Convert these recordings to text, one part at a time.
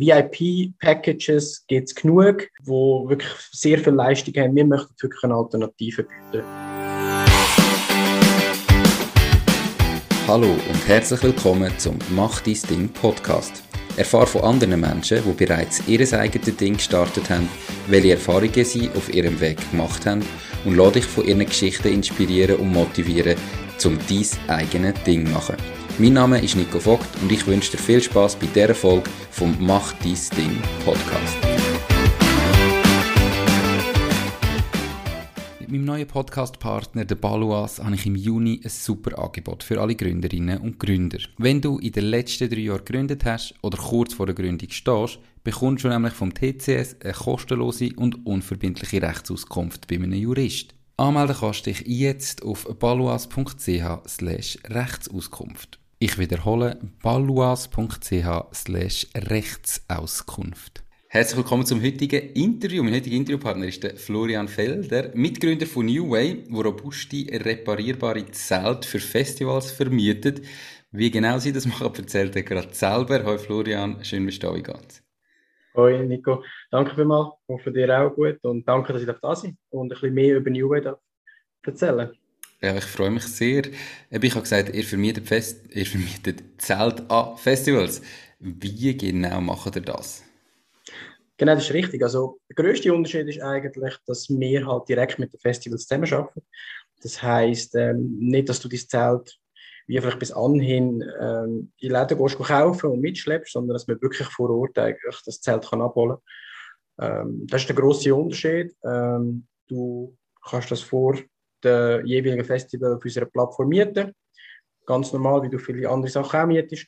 VIP-Packages gibt es genug, wo wirklich sehr viel Leistung haben. Wir möchten wirklich eine Alternative bieten. Hallo und herzlich willkommen zum Mach dein Ding Podcast. Erfahre von anderen Menschen, die bereits ihr eigenes Ding gestartet haben, welche Erfahrungen sie auf ihrem Weg gemacht haben und lade dich von ihren Geschichten inspirieren und motivieren, um dein eigenes Ding zu machen. Mein Name ist Nico Vogt und ich wünsche dir viel Spaß bei dieser Folge vom Mach dein Ding Podcast. Mit meinem neuen Podcast-Partner, der Baluas, habe ich im Juni ein super Angebot für alle Gründerinnen und Gründer. Wenn du in den letzten drei Jahren gegründet hast oder kurz vor der Gründung stehst, bekommst du nämlich vom TCS eine kostenlose und unverbindliche Rechtsauskunft bei einem Jurist. Anmelden kannst du dich jetzt auf baluas.ch slash Rechtsauskunft. Ich wiederhole baluas.ch slash Rechtsauskunft. Herzlich willkommen zum heutigen Interview. Mein heutiger Interviewpartner ist der Florian Felder, Mitgründer von New Way, wo robuste, reparierbare Zelte für Festivals vermietet. Wie genau sie das machen, erzählt er gerade selber. Hallo Florian, schön, dass du da geht's. Hoi Nico, danke vielmals, ich hoffe dir auch gut und danke, dass ich da sein und ein bisschen mehr über New Way erzählen ja, ich freue mich sehr. Ich habe gesagt, ihr vermietet, Fest, ihr vermietet Zelt an Festivals. Wie genau macht ihr das? Genau, das ist richtig. Also, der größte Unterschied ist eigentlich, dass wir halt direkt mit den Festivals zusammenarbeiten. Das heisst, ähm, nicht, dass du dein Zelt wie vielleicht bis anhin ähm, in Läden gehst, kaufen und mitschleppst, sondern dass man wirklich vor Ort eigentlich das Zelt kann abholen kann. Ähm, das ist der grosse Unterschied. Ähm, du kannst das vor dem jeweiligen Festival auf unserer Plattform mieten. Ganz normal, wie du viele andere Sachen auch mietest.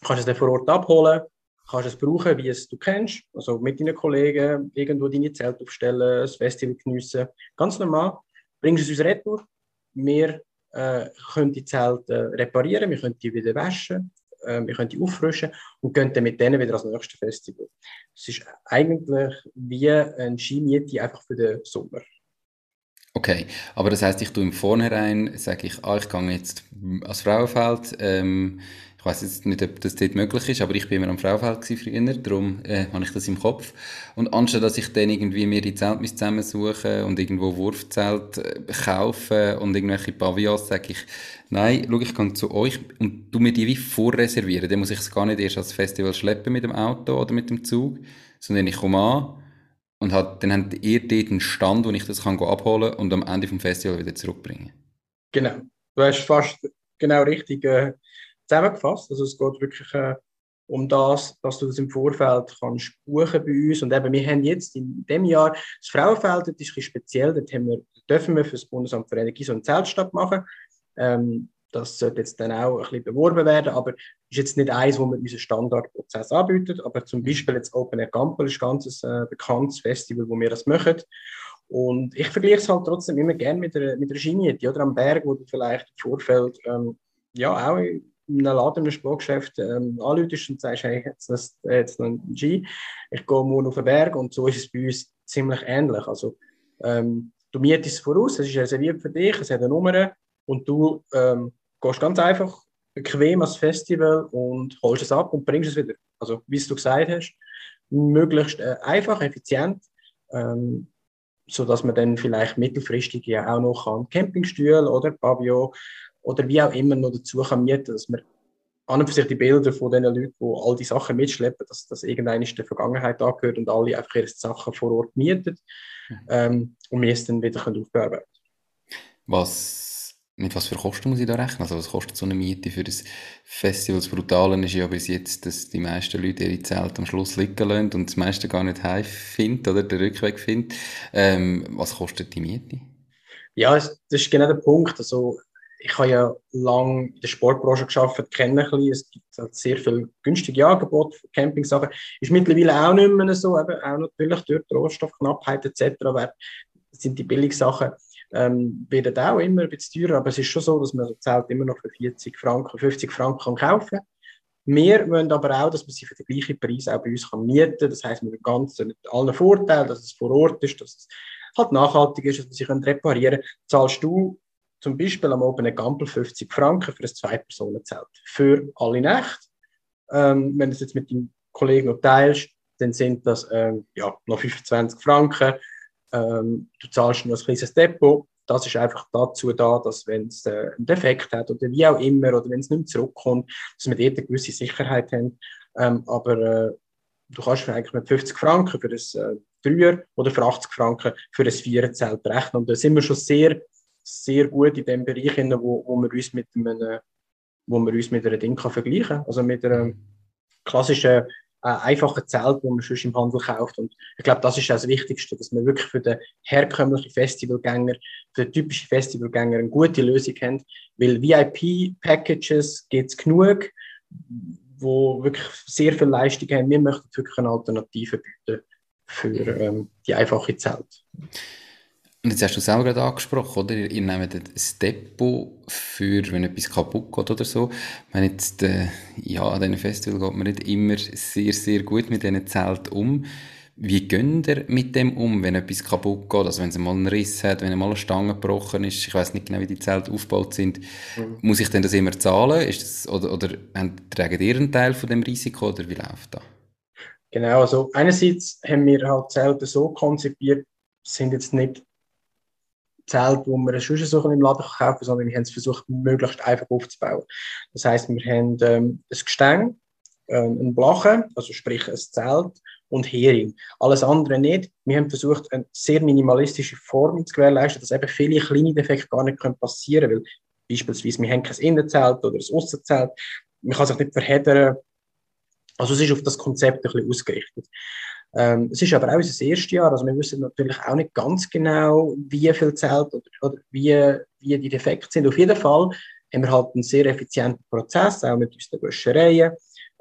Du kannst es dann vor Ort abholen, kannst es brauchen, wie es du kennst, also mit deinen Kollegen irgendwo deine Zelt aufstellen, das Festival geniessen. Ganz normal. Bringst es uns retour. Wir äh, können die Zelte reparieren, wir können die wieder waschen, äh, wir können die auffrischen und gehen dann mit denen wieder ans nächste Festival. Es ist eigentlich wie ein Skimiete einfach für den Sommer. Okay, aber das heißt, ich tue im Vornherein, sage ich, ah, ich gehe jetzt als Frauenfeld, ähm, ich weiß jetzt nicht, ob das dort möglich ist, aber ich bin immer am Frauenfeld früher, darum äh, habe ich das im Kopf. Und anstatt dass ich dann irgendwie mir die Zelt zusammensuche und irgendwo Wurfzelt äh, kaufe und irgendwelche Pavillons, sage ich, nein, schau, ich kann zu euch und du mir die wie vorreservieren. Dann muss ich es gar nicht erst als Festival schleppen mit dem Auto oder mit dem Zug, sondern ich komme an, und hat, dann habt ihr dort einen Stand, wo ich das kann abholen und am Ende vom Festival wieder zurückbringen. Genau. Du hast fast genau richtig äh, zusammengefasst. Also es geht wirklich äh, um das, dass du das im Vorfeld kannst buchen bei uns. Und eben, wir haben jetzt in dem Jahr das Frauenfeld, das ist ein bisschen speziell, dort haben wir, dürfen wir für das Bundesamt für Energie so einen Zeltstadt machen. Ähm, das sollte jetzt dann auch ein bisschen beworben werden, aber ist jetzt nicht eins, wo wir unseren Standardprozess anbieten. Aber zum Beispiel jetzt Open Air Gampel ist ein ganz äh, bekanntes Festival, wo wir das machen. Und ich vergleiche es halt trotzdem immer gerne mit der, mit der Skimiete oder am Berg, wo du vielleicht im Vorfeld ähm, ja auch in einem Laden, in einem Sportgeschäft ähm, anläutest und sagst, hey, jetzt, das, jetzt noch ein Ski, ich gehe morgen auf den Berg und so ist es bei uns ziemlich ähnlich. Also ähm, du mietest es voraus, es ist reserviert für dich, es hat eine Nummer und du ähm, gehst ganz einfach bequem ans Festival und holst es ab und bringst es wieder. Also, wie du gesagt hast, möglichst äh, einfach, effizient, ähm, sodass man dann vielleicht mittelfristig ja auch noch kann Campingstühle oder Pavillon oder wie auch immer noch dazu kann mieten, dass man an und für sich die Bilder von den Leuten, die all die Sachen mitschleppen, dass das irgendeine der Vergangenheit angehört und alle einfach ihre Sachen vor Ort mieten mhm. ähm, und wir es dann wieder aufbearbeiten können. Was mit was für Kosten muss ich da rechnen? Also was kostet so eine Miete für das Festival? Das Brutale ist ja bis jetzt, dass die meisten Leute ihre Zelte am Schluss liegen lassen und das meiste gar nicht heim finden oder den Rückweg finden. Ähm, was kostet die Miete? Ja, das ist genau der Punkt. Also ich habe ja lange in der Sportbranche geschafft, kenne ein bisschen, es gibt halt sehr viele günstige Angebote für Campingsachen. Ist mittlerweile auch nicht mehr so, eben auch natürlich durch die Rohstoffknappheit etc. Sind die Billigsachen ähm, werden auch immer ein bisschen teurer, aber es ist schon so, dass man so Zelt immer noch für 40 Franken, 50 Franken kann kaufen kann. Wir wollen aber auch, dass man sie für den gleichen Preis auch bei uns kann mieten kann. Das heisst, mit, ganzen, mit allen Vorteilen, dass es vor Ort ist, dass es halt nachhaltig ist, dass man sie reparieren kann. Zahlst du zum Beispiel am Open Gampel 50 Franken für ein Zwei-Personen-Zelt. Für alle Nächte. Ähm, wenn du es jetzt mit deinem Kollegen teilst, dann sind das ähm, ja, noch 25 Franken. Ähm, du zahlst nur ein kleines Depot. Das ist einfach dazu da, dass wenn es äh, einen Defekt hat oder wie auch immer, oder wenn es nicht mehr zurückkommt, dass wir dort eine gewisse Sicherheit haben. Ähm, aber äh, du kannst eigentlich mit 50 Franken für das äh, Dreier oder für 80 Franken für ein Viererzelt rechnen. Und da sind wir schon sehr, sehr gut in dem Bereich, wo, wo wir uns mit einem, wo wir uns mit einer Ding kann vergleichen kann. Also mit einem klassischen äh, einfachen Zelt, wo man schon im Handel kauft. Und ich glaube, das ist auch das Wichtigste, dass wir wirklich für den herkömmlichen Festivalgänger, für den typischen Festivalgänger eine gute Lösung haben. Weil VIP-Packages gibt es genug, wo wirklich sehr viel Leistung haben. Wir möchten wirklich eine Alternative bieten für ähm, die einfache Zelt. Und jetzt hast du selber gerade angesprochen, oder? Ihr nehmt ein Depot für, wenn etwas kaputt geht oder so. Wenn jetzt, äh, ja, an diesen Festival geht man nicht immer sehr, sehr gut mit diesen Zelten um. Wie geht ihr mit dem um, wenn etwas kaputt geht? Also wenn es mal einen Riss hat, wenn mal eine Stange gebrochen ist, ich weiß nicht genau, wie die Zelte aufgebaut sind, mhm. muss ich denn das immer zahlen? Ist das, oder, oder tragen ihr einen Teil von dem Risiko oder wie läuft das? Genau, also einerseits haben wir halt Zelte so konzipiert, sind jetzt nicht Zelt, wo man schon so im Laden kaufen kann, sondern wir haben es versucht, möglichst einfach aufzubauen. Das heißt, wir haben ähm, ein Gestänge, ähm, ein Blachen, also sprich ein Zelt und Hering. Alles andere nicht. Wir haben versucht, eine sehr minimalistische Form zu gewährleisten, dass eben viele kleine Defekte gar nicht passieren können, weil beispielsweise wir haben kein Innenzelt oder ein Aussenzelt. Man kann sich nicht verheddern. Also es ist auf das Konzept ein bisschen ausgerichtet. Ähm, es ist aber auch unser erstes Jahr, also wir wissen natürlich auch nicht ganz genau, wie viel Zelt oder, oder wie, wie die Defekte sind. Auf jeden Fall haben wir halt einen sehr effizienten Prozess, auch mit unseren Wäschereien,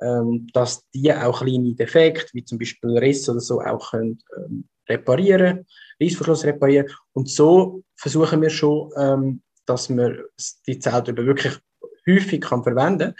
ähm, dass die auch kleine Defekte, wie zum Beispiel Riss oder so, auch können, ähm, reparieren, Reissverschluss reparieren. Und so versuchen wir schon, ähm, dass man die Zelte wirklich häufig kann verwenden kann.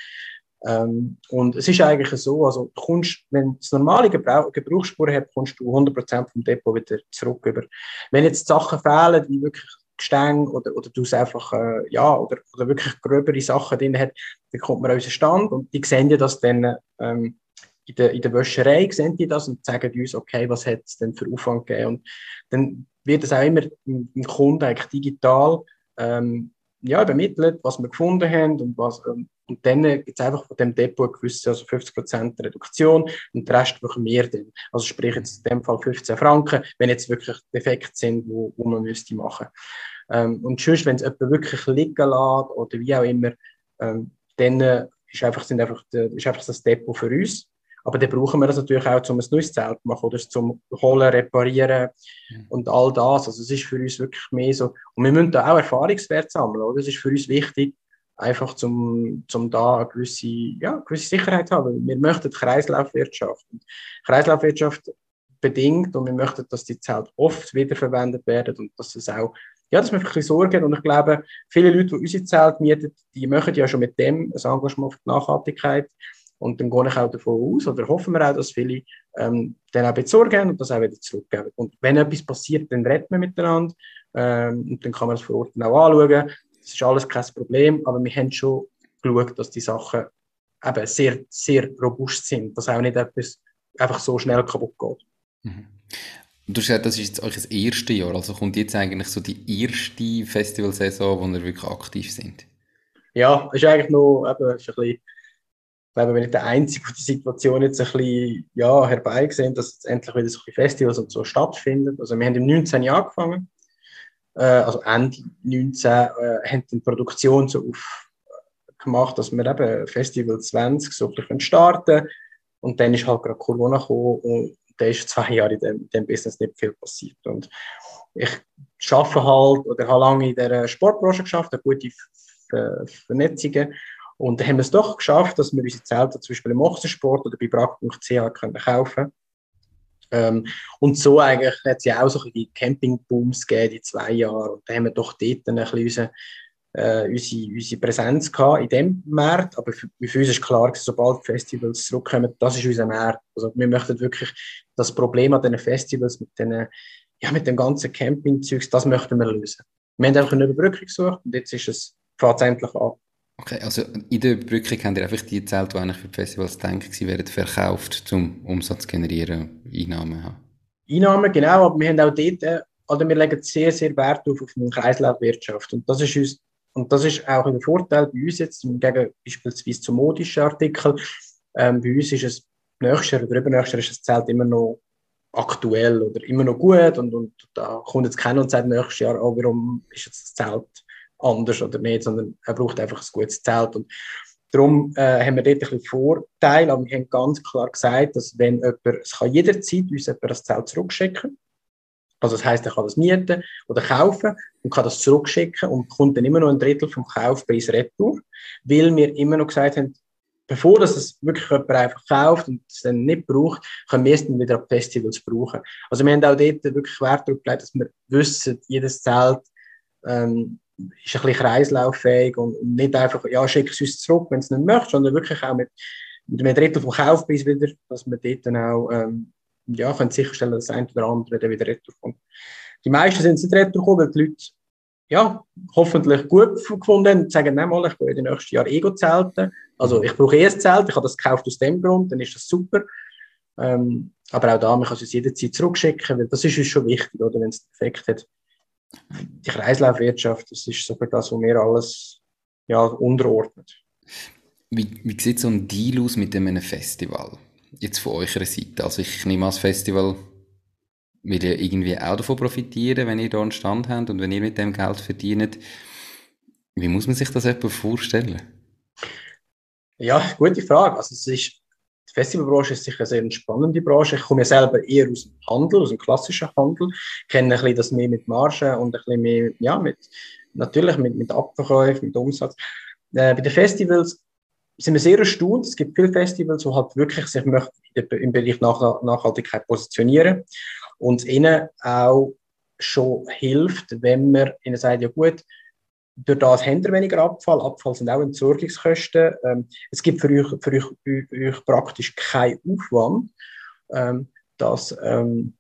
Ähm, und es ist eigentlich so, also kommst, wenn du normale Gebrauch, Gebrauchsspuren hast, kommst du 100% vom Depot wieder zurück über. Wenn jetzt Sachen fehlen, wie wirklich Gestänge oder, oder du es einfach, äh, ja, oder, oder wirklich gröbere Sachen drin hat, dann kommt man an unseren Stand und die sehen ja das dann ähm, in, der, in der Wäscherei, sehen die das und sagen uns, okay, was hat es denn für Aufwand gegeben und dann wird es auch immer dem Kunden eigentlich digital ähm, ja, übermittelt, was wir gefunden haben und was, ähm, und dann gibt es einfach von dem Depot eine gewisse, also 50% Reduktion und den Rest machen wir dann. Also sprich jetzt in dem Fall 15 Franken, wenn jetzt wirklich Defekte sind, wo, wo man müsste machen. Ähm, und sonst, wenn es jemand wirklich liegen lässt oder wie auch immer, ähm, dann äh, ist einfach, sind einfach, ist einfach das Depot für uns. Aber dann brauchen wir das natürlich auch, um ein neues Zelt zu machen oder zum Holen, Reparieren mhm. und all das. Also es ist für uns wirklich mehr so. Und wir müssen da auch Erfahrungswert sammeln. Oder? Es ist für uns wichtig, einfach zum, zum da eine gewisse, ja, gewisse Sicherheit haben. Wir möchten Kreislaufwirtschaft. Und Kreislaufwirtschaft bedingt und wir möchten, dass die Zelte oft wiederverwendet werden und dass es auch, ja, dass wir ein bisschen Sorge Und ich glaube, viele Leute, die unsere Zelte mieten, die machen ja schon mit dem ein Engagement für die Nachhaltigkeit. Und dann gehe ich auch davon aus, oder hoffen wir auch, dass viele ähm, dann auch besorgen und das auch wieder zurückgeben. Und wenn etwas passiert, dann reden wir miteinander ähm, und dann kann man es vor Ort auch anschauen. Das ist alles kein Problem, aber wir haben schon geschaut, dass die Sachen eben sehr, sehr robust sind, dass auch nicht etwas einfach so schnell kaputt geht. Mhm. Du hast gesagt, das ist jetzt euch das erste Jahr, also kommt jetzt eigentlich so die erste Festivalsaison, wo ihr wirklich aktiv sind? Ja, ist eigentlich noch eben, ist ein bisschen, glaube, wenn ich der Einzige, der die Situation jetzt ein bisschen ja, herbeigesehen, dass jetzt endlich wieder so Festivals und so stattfinden. Also wir haben im 19. Jahr angefangen äh, also Ende 19, äh, haben die Produktion so auf, gemacht, dass wir eben Festival 20 so ein starten und dann ist halt gerade Corona gekommen und da ist zwei Jahre in dem, dem Business nicht viel passiert und ich arbeite halt oder habe lange in der Sportbranche geschafft, eine gute Vernetzungen und dann haben wir es doch geschafft, dass wir unsere Zelte zum Beispiel im Ochsensport oder bei brack.ch können kaufen ähm, und so eigentlich hat es ja auch so die Campingbooms gegeben in zwei Jahren. Und da haben wir doch dort ein bisschen unsere, äh, unsere, unsere Präsenz gehabt in dem Markt. Aber für, für uns ist klar, sobald Festivals zurückkommen, das ist unser Markt. Also wir möchten wirklich das Problem an diesen Festivals mit, den, ja, mit dem ganzen Campingzeugs, das möchten wir lösen. Wir haben einfach eine Überbrückung gesucht und jetzt ist es, fängt endlich an. Okay, also in der Überbrückung haben ihr einfach die Zelte, die eigentlich für die Festivals gedacht werden, verkauft, um Umsatz zu generieren, Einnahmen haben? Einnahmen, genau, aber wir haben auch dort, oder wir legen sehr, sehr Wert auf, auf eine Kreislaufwirtschaft und das ist uns und das ist auch ein Vorteil bei uns jetzt, im Gegensatz beispielsweise zu modischen Artikeln. Ähm, bei uns ist es nächstes Jahr oder übernächstes Jahr ist das Zelt immer noch aktuell oder immer noch gut und, und da kommt jetzt keiner und sagt nächstes Jahr, oh, warum ist jetzt das Zelt anders oder nicht, sondern er braucht einfach ein gutes Zelt. Und darum äh, haben wir dort ein bisschen Vorteil, aber wir haben ganz klar gesagt, dass wenn jemand, es kann jederzeit uns jemand das Zelt zurückschicken also das heißt, er kann das mieten oder kaufen und kann das zurückschicken und bekommt dann immer noch ein Drittel vom Kaufpreis retour, weil wir immer noch gesagt haben, bevor das es wirklich jemand einfach kauft und es dann nicht braucht, können wir es dann wieder auf Festivals brauchen. Also wir haben auch dort wirklich Wert darauf gelegt, dass wir wissen, jedes Zelt ähm, ist ein bisschen kreislauffähig und, nicht einfach, ja, schick es uns zurück, wenn es nicht möchte, sondern wirklich auch mit, mit einem Drittel vom Kaufpreis wieder, dass wir dort dann auch ähm, ja, können sicherstellen, dass ein oder andere dann wieder retour kommt. Die meisten sind nicht retour gekommen, weil die Leute ja, hoffentlich gut gefunden haben und sagen, nein, mal, ich will in den nächsten Jahren Ego zelten. Also ich brauche eh ein Zelt, ich habe das gekauft aus dem Grund, dann ist das super. Ähm, aber auch da, man kann es jederzeit zurückschicken, weil das ist uns schon wichtig, oder, wenn es einen Effekt hat. Die Kreislaufwirtschaft, das ist sogar das, was mir alles ja, unterordnet. Wie, wie sieht so ein Deal aus mit einem Festival? jetzt von eurer Seite? Also ich nehme als Festival will ja irgendwie auch davon profitieren, wenn ihr da einen Stand habt und wenn ihr mit dem Geld verdient. Wie muss man sich das etwa vorstellen? Ja, gute Frage. Also es ist, die Festivalbranche ist sicher eine sehr spannende Branche. Ich komme ja selber eher aus dem Handel, aus dem klassischen Handel, kenne ein bisschen das mehr mit Margen und ein bisschen mehr, ja, mit, natürlich mit, mit Abverkäufen, mit Umsatz. Äh, bei den Festivals sind wir sehr erstaunt. Es gibt viele Festivals, die halt wirklich sich im Bereich Nach Nachhaltigkeit positionieren und ihnen auch schon hilft, wenn man ihnen sagt, ja gut, durch das haben wir weniger Abfall. Abfall sind auch Entsorgungskosten. Ähm, es gibt für euch, für euch, für euch praktisch keinen Aufwand, ähm, dass ähm,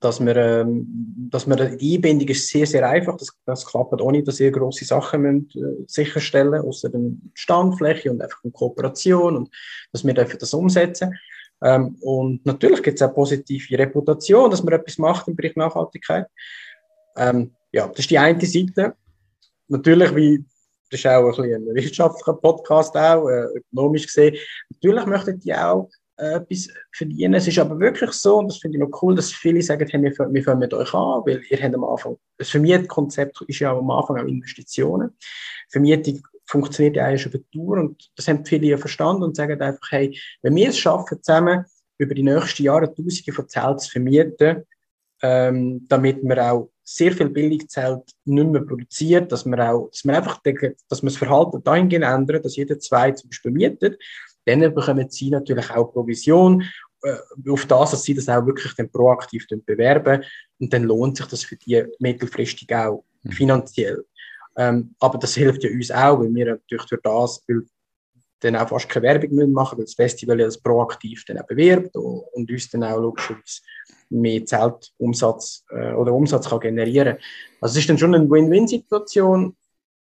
dass wir, ähm, dass wir die Einbindung ist sehr, sehr einfach. Das, das klappt ohne, dass ihr grosse Sachen müsst, äh, sicherstellen außer der Standfläche und einfach Kooperation und dass wir das umsetzen. Ähm, und natürlich gibt es auch positive Reputation, dass man etwas macht im Bereich Nachhaltigkeit. Ähm, ja, das ist die eine Seite. Natürlich, wie das ist auch ein, ein wirtschaftlicher Podcast, auch äh, ökonomisch gesehen. Natürlich möchten die auch äh, etwas verdienen. Es ist aber wirklich so, und das finde ich noch cool, dass viele sagen, hey, wir, wir fangen mit euch an, weil ihr habt am Anfang, das Vermietkonzept ist ja am Anfang auch Investitionen. Vermietung funktioniert ja eigentlich über die Tour und das haben viele ja verstanden und sagen einfach, hey, wenn wir es schaffen, zusammen über die nächsten Jahre Tausende von Zelten zu vermieten, ähm, damit man auch sehr viel Billigzelt nicht mehr produziert, dass man auch, dass man einfach, dass man das Verhalten dahingehend ändert, dass jeder zwei zum Beispiel mietet dann bekommen sie natürlich auch Provision äh, auf das, dass sie das auch wirklich dann proaktiv bewerben und dann lohnt sich das für die mittelfristig auch mhm. finanziell. Ähm, aber das hilft ja uns auch, weil wir natürlich durch das weil dann auch fast keine Werbung machen, weil das Festival ja proaktiv dann auch bewirbt und, uns dann auch logischerweise mehr Zeltumsatz äh, oder Umsatz kann generieren. Also es ist dann schon eine Win-Win-Situation.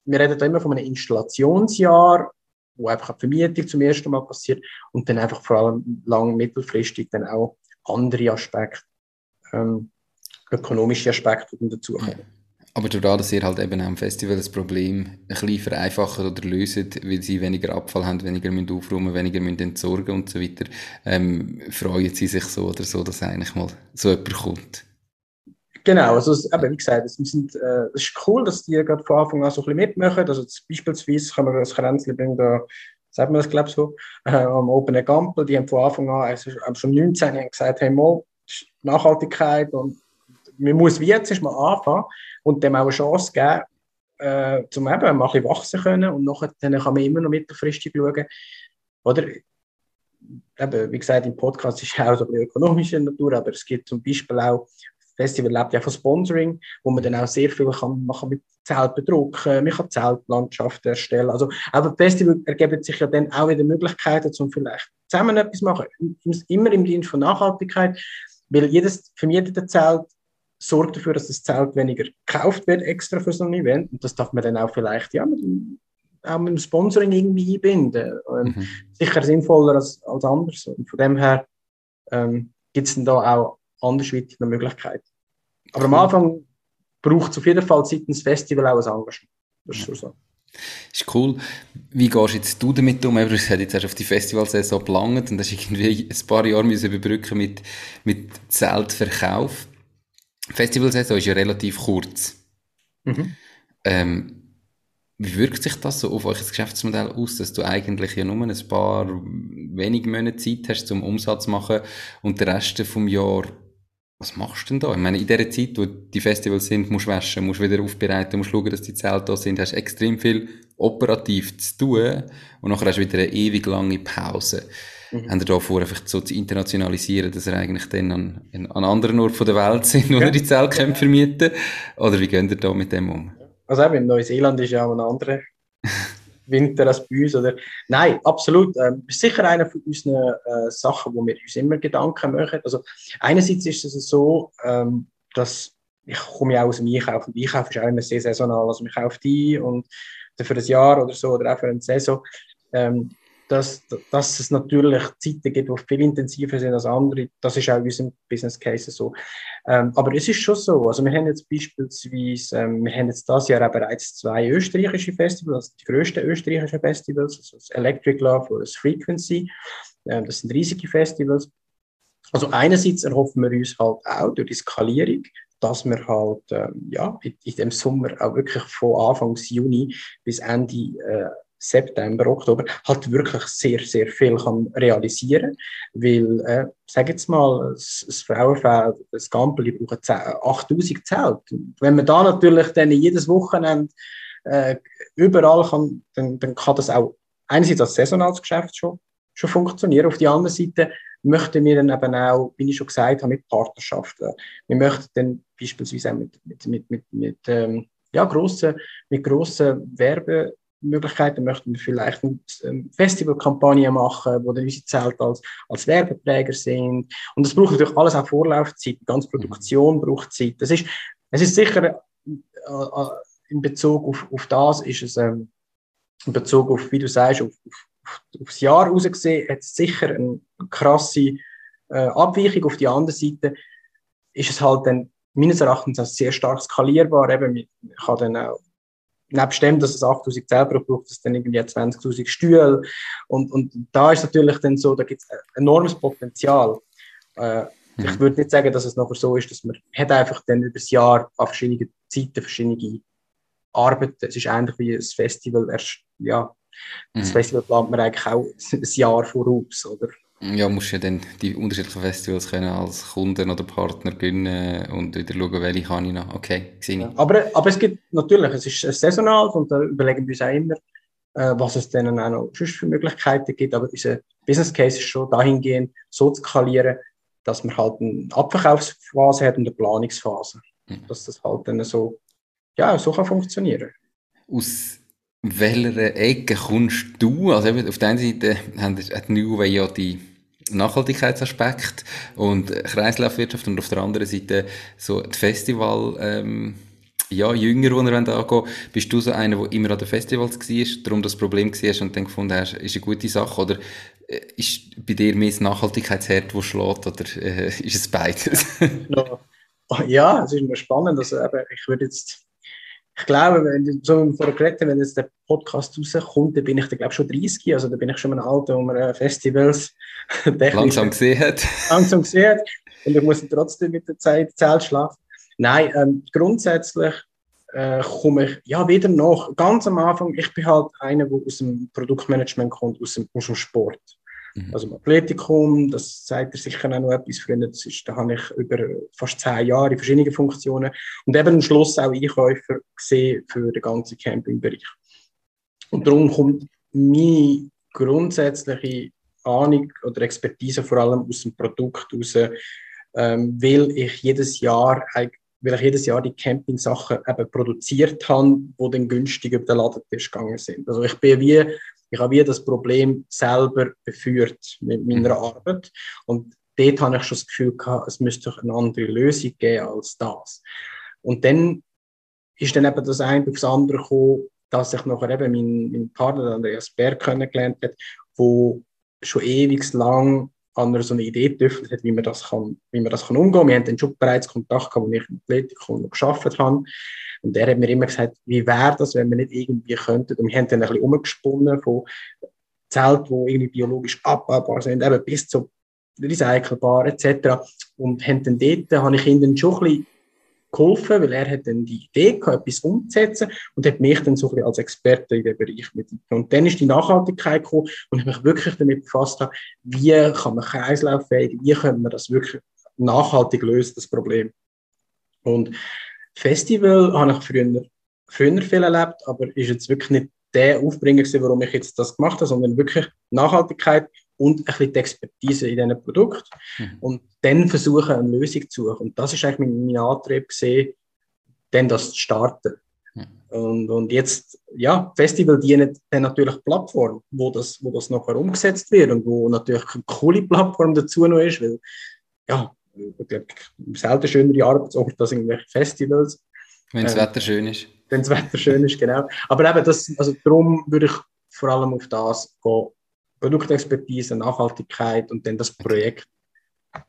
Wir reden da immer von einem Installationsjahr wo einfach eine Vermietung zum ersten Mal passiert und dann einfach vor allem lang, mittelfristig dann auch andere Aspekte, ähm, ökonomische Aspekte die dazukommen. Aber dadurch, dass ihr halt eben am Festival das Problem ein bisschen vereinfacht oder löst, weil sie weniger Abfall haben, weniger aufräumen, weniger müssen entsorgen und so weiter, ähm, freuen sie sich so oder so, dass eigentlich mal so jemand kommt. Genau, also eben, wie gesagt, es, sind, äh, es ist cool, dass die gerade von Anfang an so ein bisschen mitmachen. Also beispielsweise kann man das Kränzchen bringen, da sagt man das, glaube ich, so, äh, am Open Gampel, die haben von Anfang an, also schon 19, haben gesagt, hey, mal, Nachhaltigkeit und man muss wie jetzt mal anfangen und dem auch eine Chance geben, äh, zum eben ein bisschen wachsen können und nachher dann kann man immer noch mittelfristig schauen. Oder, eben, wie gesagt, im Podcast ist ja auch so ein bisschen ökonomische Natur, aber es gibt zum Beispiel auch Festival lebt ja von Sponsoring, wo man dann auch sehr viel kann, kann mit Zelt bedrucken, man kann Zeltlandschaften erstellen. Also aber Festival ergeben sich ja dann auch wieder Möglichkeiten, um vielleicht zusammen etwas machen. Immer im Dienst von Nachhaltigkeit, weil jedes vermietete Zelt sorgt dafür, dass das Zelt weniger gekauft wird, extra für so ein Event. Und das darf man dann auch vielleicht ja, mit einem auch mit dem Sponsoring irgendwie einbinden. Ähm, mhm. Sicher sinnvoller als, als anders. Und von dem her ähm, gibt es dann da auch andersweitige Möglichkeiten. Aber am Anfang braucht es auf jeden Fall seitens Festival auch ein Engagement. Das ist ja. so. Ist cool. Wie gehst jetzt du damit um? Du hast jetzt erst auf die Festivalsaison gelangt und hast irgendwie ein paar Jahre müssen überbrücken mit, mit Zeltverkauf. Festivalsaison ist ja relativ kurz. Mhm. Ähm, wie wirkt sich das so auf euer Geschäftsmodell aus, dass du eigentlich ja nur ein paar wenige Monate Zeit hast zum Umsatz zu machen und den Rest vom Jahr was machst du denn da? Ich meine, in dieser Zeit, wo die Festivals sind, musst du waschen, musst wieder aufbereiten, musst schauen, dass die Zelte da sind, hast extrem viel operativ zu tun und nachher hast du wieder eine ewig lange Pause. Mhm. Haben ihr da vor, einfach so zu internationalisieren, dass ihr eigentlich dann an, an anderen Orten der Welt sind, wo ja. ihr die Zelte vermieten Oder wie geht ihr da mit dem um? Also eben, in Neuseeland ist ja auch ein anderer Winter als bei uns. Oder? Nein, absolut. Ähm, ist sicher eine von unseren äh, Sachen, wo wir uns immer Gedanken machen. Also einerseits ist es so, ähm, dass ich komme ja auch aus dem Einkauf und Einkauf ist auch immer sehr saisonal. Also man kauft die und für ein Jahr oder so oder auch für eine Saison. Ähm, dass, dass es natürlich Zeiten gibt, die viel intensiver sind als andere. Das ist auch in unserem Business Case so. Ähm, aber es ist schon so. Also wir haben jetzt beispielsweise, ähm, wir haben jetzt das Jahr auch bereits zwei österreichische Festivals, also die grössten österreichischen Festivals, also das Electric Love oder das Frequency. Ähm, das sind riesige Festivals. Also einerseits erhoffen wir uns halt auch durch die Skalierung, dass wir halt ähm, ja, in, in, dem Sommer auch wirklich von Anfang Juni bis Ende äh, September, Oktober halt wirklich sehr, sehr viel kann realisieren Weil, äh, sag jetzt mal, das, das Frauenfeld, das Gampeli brauchen 8000 Zelte. Wenn man da natürlich dann jedes Wochenende äh, überall kann, dann, dann kann das auch einerseits als saisonales Geschäft schon, schon funktionieren. Auf der anderen Seite möchten wir dann eben auch, wie ich schon gesagt habe, mit Partnerschaften. Wir möchten dann beispielsweise auch mit, mit, mit, mit, mit ähm, ja, grossen, mit grossen Werbe Möglichkeiten möchten wir vielleicht eine ähm, Festivalkampagne machen, wo dann unsere Zelte als, als Werbeträger sind. Und das braucht natürlich alles auch Vorlaufzeit. Die ganze Produktion braucht Zeit. Das ist, es ist sicher äh, äh, in Bezug auf, auf das ist es ähm, in Bezug auf, wie du sagst, auf, auf, aufs Jahr rausgesehen, hat es sicher eine krasse äh, Abweichung. Auf die andere Seite ist es halt dann meines Erachtens auch sehr stark skalierbar. Eben, man kann dann auch nebst dem, dass es 8000 selber braucht, es dann irgendwie 20.000 Stühle. Und, und da ist natürlich dann so, da gibt es enormes Potenzial. Äh, mhm. Ich würde nicht sagen, dass es nachher so ist, dass man hat einfach dann über das Jahr an verschiedenen Zeiten verschiedene Arbeiten. Es ist ähnlich wie ein Festival. Erst, ja, das mhm. Festival plant man eigentlich auch ein Jahr voraus, oder? Ja, musst ja dann die unterschiedlichen Festivals können als Kunden oder Partner gewinnen und wieder schauen, welche kann ich noch. Okay, sehe ja, aber, aber es gibt natürlich, es ist saisonal und da überlegen wir uns auch immer, äh, was es dann auch noch sonst für Möglichkeiten gibt. Aber unser Business Case ist schon dahingehend so zu skalieren, dass man halt eine Abverkaufsphase hat und eine Planungsphase. Mhm. Dass das halt dann so, ja, so kann funktionieren. Aus welcher Ecke kommst du? Also eben auf der einen Seite hat New Way ja die Nachhaltigkeitsaspekt und Kreislaufwirtschaft und auf der anderen Seite so die Festival, ähm, ja, Jünger, die ihr angehen Bist du so einer, der immer an den Festivals war, darum das Problem war und dann gefunden hast, ist eine gute Sache oder äh, ist bei dir mehr das Nachhaltigkeitsherd, das schlägt oder äh, ist es beides? ja, es ist mir spannend. Also, ich würde jetzt ich glaube, wenn, so wie vorher geredet wenn jetzt der Podcast rauskommt, dann bin ich, dann, glaube schon 30, also da bin ich schon ein Alter, wo man äh, Festivals langsam gesehen hat. langsam gesehen hat. Und ich muss trotzdem mit der Zeit Zelt schlafen. Nein, ähm, grundsätzlich äh, komme ich, ja, wieder noch, ganz am Anfang, ich bin halt einer, der aus dem Produktmanagement kommt, aus dem, aus dem Sport. Mhm. Also Athletikum, das zeigt er sicher auch noch etwas. Früher, das ist, da habe ich über fast zehn Jahre in verschiedenen Funktionen und eben am Schluss auch Einkäufer gesehen für den ganzen Campingbereich. Und darum kommt meine grundsätzliche Ahnung oder Expertise vor allem aus dem Produkt raus, ähm, weil ich jedes Jahr weil ich jedes Jahr die Camping-Sachen produziert habe, die dann günstig über den Ladentisch gegangen sind. Also ich bin wie ich habe wie das Problem selber beführt mit meiner mhm. Arbeit. Und dort habe ich schon das Gefühl gehabt, es müsste eine andere Lösung geben als das. Und dann ist dann eben das eine aufs andere gekommen, dass ich nachher eben meinen, meinen Partner Andreas Berg kennengelernt habe, der schon ewig lang an so eine Idee getüftelt hat, wie man das kann, wie man das kann umgehen. Wir haben dann schon bereits Kontakt gehabt, wo ich im Athletikum noch gearbeitet habe. Und er hat mir immer gesagt, wie wäre das, wenn wir nicht irgendwie könnten. Und wir haben dann ein bisschen umgesponnen von Zelt, die irgendwie biologisch abbaubar sind, eben bis zu recycelbar etc. Und haben dann dort, habe ich ihm dann schon ein bisschen geholfen, weil er hat dann die Idee gehabt, etwas umzusetzen und hat mich dann so ein als Experte in dem Bereich mit. Und dann ist die Nachhaltigkeit gekommen und ich mich wirklich damit befasst habe, wie kann man kreislauffähig, wie können wir das wirklich nachhaltig lösen, das Problem. Und Festival habe ich früher, früher viel erlebt, aber ist jetzt wirklich nicht der Aufbringer warum ich jetzt das gemacht habe, sondern wirklich Nachhaltigkeit und ein bisschen die Expertise in diesen Produkten mhm. und dann versuchen, eine Lösung zu suchen. Und das ist eigentlich mein, mein Antrieb gesehen, dann das zu starten. Mhm. Und, und jetzt, ja, Festival dienen dann natürlich Plattform, wo das, wo das nachher umgesetzt wird und wo natürlich eine coole Plattform dazu noch ist, weil, ja, ich glaube, selten schönere Arbeitsort als irgendwelche Festivals. Wenn das äh, Wetter schön ist. Wenn das Wetter schön ist, genau. Aber eben, das, also darum würde ich vor allem auf das gehen, Produktexpertise, Nachhaltigkeit und dann das Projekt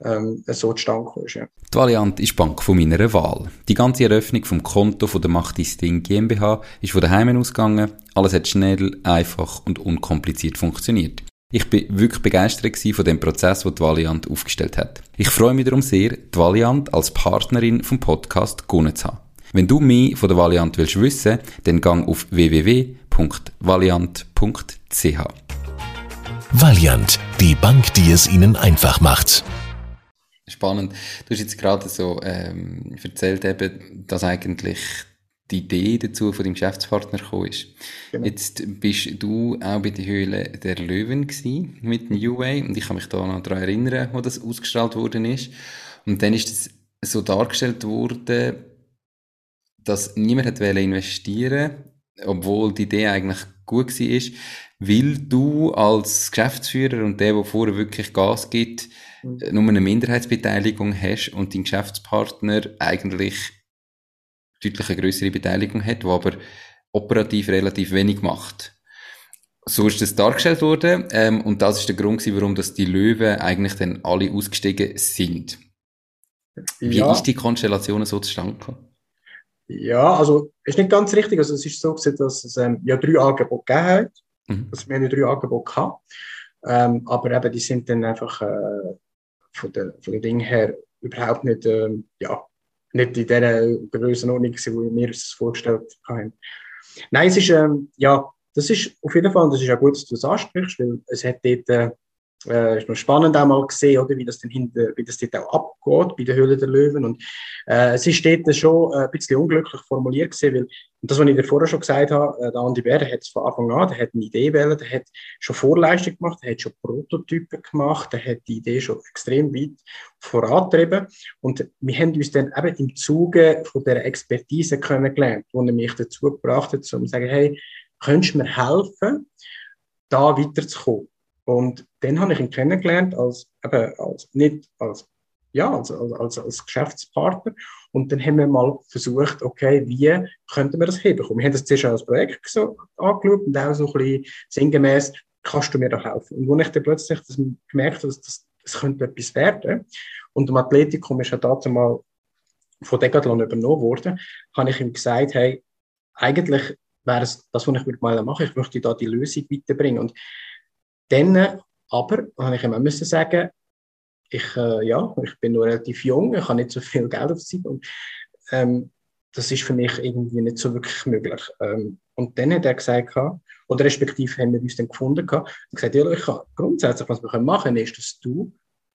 ähm, so zustande kommt. Ja. Die Valiant ist Bank von meiner Wahl. Die ganze Eröffnung vom Konto von der Macht Ding GmbH ist von daheim ausgegangen. Alles hat schnell, einfach und unkompliziert funktioniert. Ich bin wirklich begeistert von dem Prozess, den die Valiant aufgestellt hat. Ich freue mich darum sehr, die Valiant als Partnerin vom Podcast gewonnen zu haben. Wenn du mehr von der Valiant willst wissen, dann gang auf www.valiant.ch. Valiant, die Bank, die es Ihnen einfach macht. Spannend. Du hast jetzt gerade so ähm, erzählt, eben, dass eigentlich die Idee dazu von deinem Geschäftspartner gekommen ist. Genau. Jetzt bist du auch bei der Höhle der Löwen gewesen, mit New Way und ich kann mich da noch daran erinnern, wo das ausgestrahlt worden ist. Und dann ist es so dargestellt worden, dass niemand hat investieren obwohl die Idee eigentlich gut war, weil du als Geschäftsführer und der, der vorher wirklich Gas gibt, mhm. nur eine Minderheitsbeteiligung hast und dein Geschäftspartner eigentlich deutlich eine größere Beteiligung hat, die aber operativ relativ wenig macht. So ist das dargestellt worden ähm, und das ist der Grund, warum das die Löwen eigentlich dann alle ausgestiegen sind. Wie ja. ist die Konstellation so zustande gekommen? Ja, also ist nicht ganz richtig. Also es ist so gewesen, dass es ähm, ja drei Angebote gegeben hat. Mhm. Also wir haben drei Angebote gehabt. Ähm, aber eben, die sind dann einfach äh, von den von den Dingen her überhaupt nicht, ähm, ja, nicht in dieser Größenordnung, wie wir es vorgestellt haben. Nein, es ist, ähm, ja, das ist auf jeden Fall, das ist ja gut, dass du es ansprichst, weil es hat dort äh, äh, ist spannend auch mal gesehen, oder, wie das denn hinter, wie das dort auch abgeht bei der Höhle der Löwen. Und äh, es ist dort schon äh, ein bisschen unglücklich formuliert gesehen, weil, und das, was ich dir vorher schon gesagt habe, äh, der Andi Bär, der hat es von Anfang an, der hat eine Idee wählen, der hat schon Vorleistung gemacht, der hat schon Prototypen gemacht, der hat die Idee schon extrem weit vorantrieben. Und wir haben uns dann eben im Zuge von der Expertise kennengelernt, er mich dazu gebracht hat, um zu sagen, hey, könntest du mir helfen, da weiterzukommen? Und dann habe ich ihn kennengelernt als, eben, als nicht als, ja, als, als, als Geschäftspartner. Und dann haben wir mal versucht, okay, wie könnten wir das hinbekommen? Wir haben das zuerst als Projekt so angeschaut und auch so ein bisschen sinngemäß, kannst du mir da helfen? Und als ich dann plötzlich das gemerkt habe, dass das, das könnte etwas werden, und im Athletikum ist ja dazu mal von Decathlon übernommen worden, habe ich ihm gesagt, hey, eigentlich wäre es das, was ich mal machen ich möchte da die Lösung weiterbringen. Und dann aber, habe ich immer müssen sagen, ich, äh, ja, ich bin noch relativ jung, ich habe nicht so viel Geld auf Zeit und ähm, das ist für mich irgendwie nicht so wirklich möglich. Ähm, und dann hat er gesagt, oder respektive haben wir uns dann gefunden, und gesagt, ja, ich kann grundsätzlich, was wir machen können, ist, dass du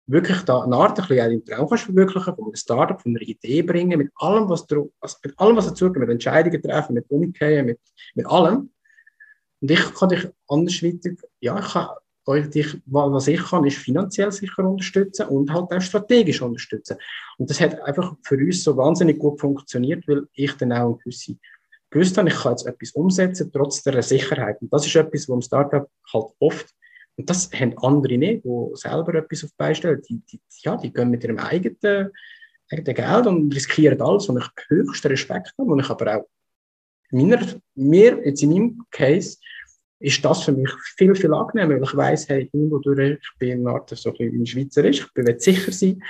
wirklich da eine Art ein bisschen deinen Traum kannst verwirklichen, von einem Startup, von einer Idee bringen, mit allem, was, du, also mit allem, was dazu mit Entscheidungen treffen, mit Umkehren, mit, mit allem. Und ich kann dich andersweitig, ja, ich kann dich, was ich kann, ist finanziell sicher unterstützen und halt auch strategisch unterstützen. Und das hat einfach für uns so wahnsinnig gut funktioniert, weil ich dann auch gewisse gewusst habe, ich kann jetzt etwas umsetzen, trotz der Sicherheit. Und das ist etwas, wo im Startup halt oft, und das haben andere nicht, die selber etwas auf die Beine stellen, die, die, ja, die gehen mit ihrem eigenen, eigenen Geld und riskieren alles, wo ich höchsten Respekt habe, wo ich aber auch meiner, mir, jetzt in meinem Case, ist das für mich viel, viel angenehmer, weil ich weiss, hey, irgendwo durch, ich bin eine Art so ein bisschen Schweizerisch, ich will sicher sein,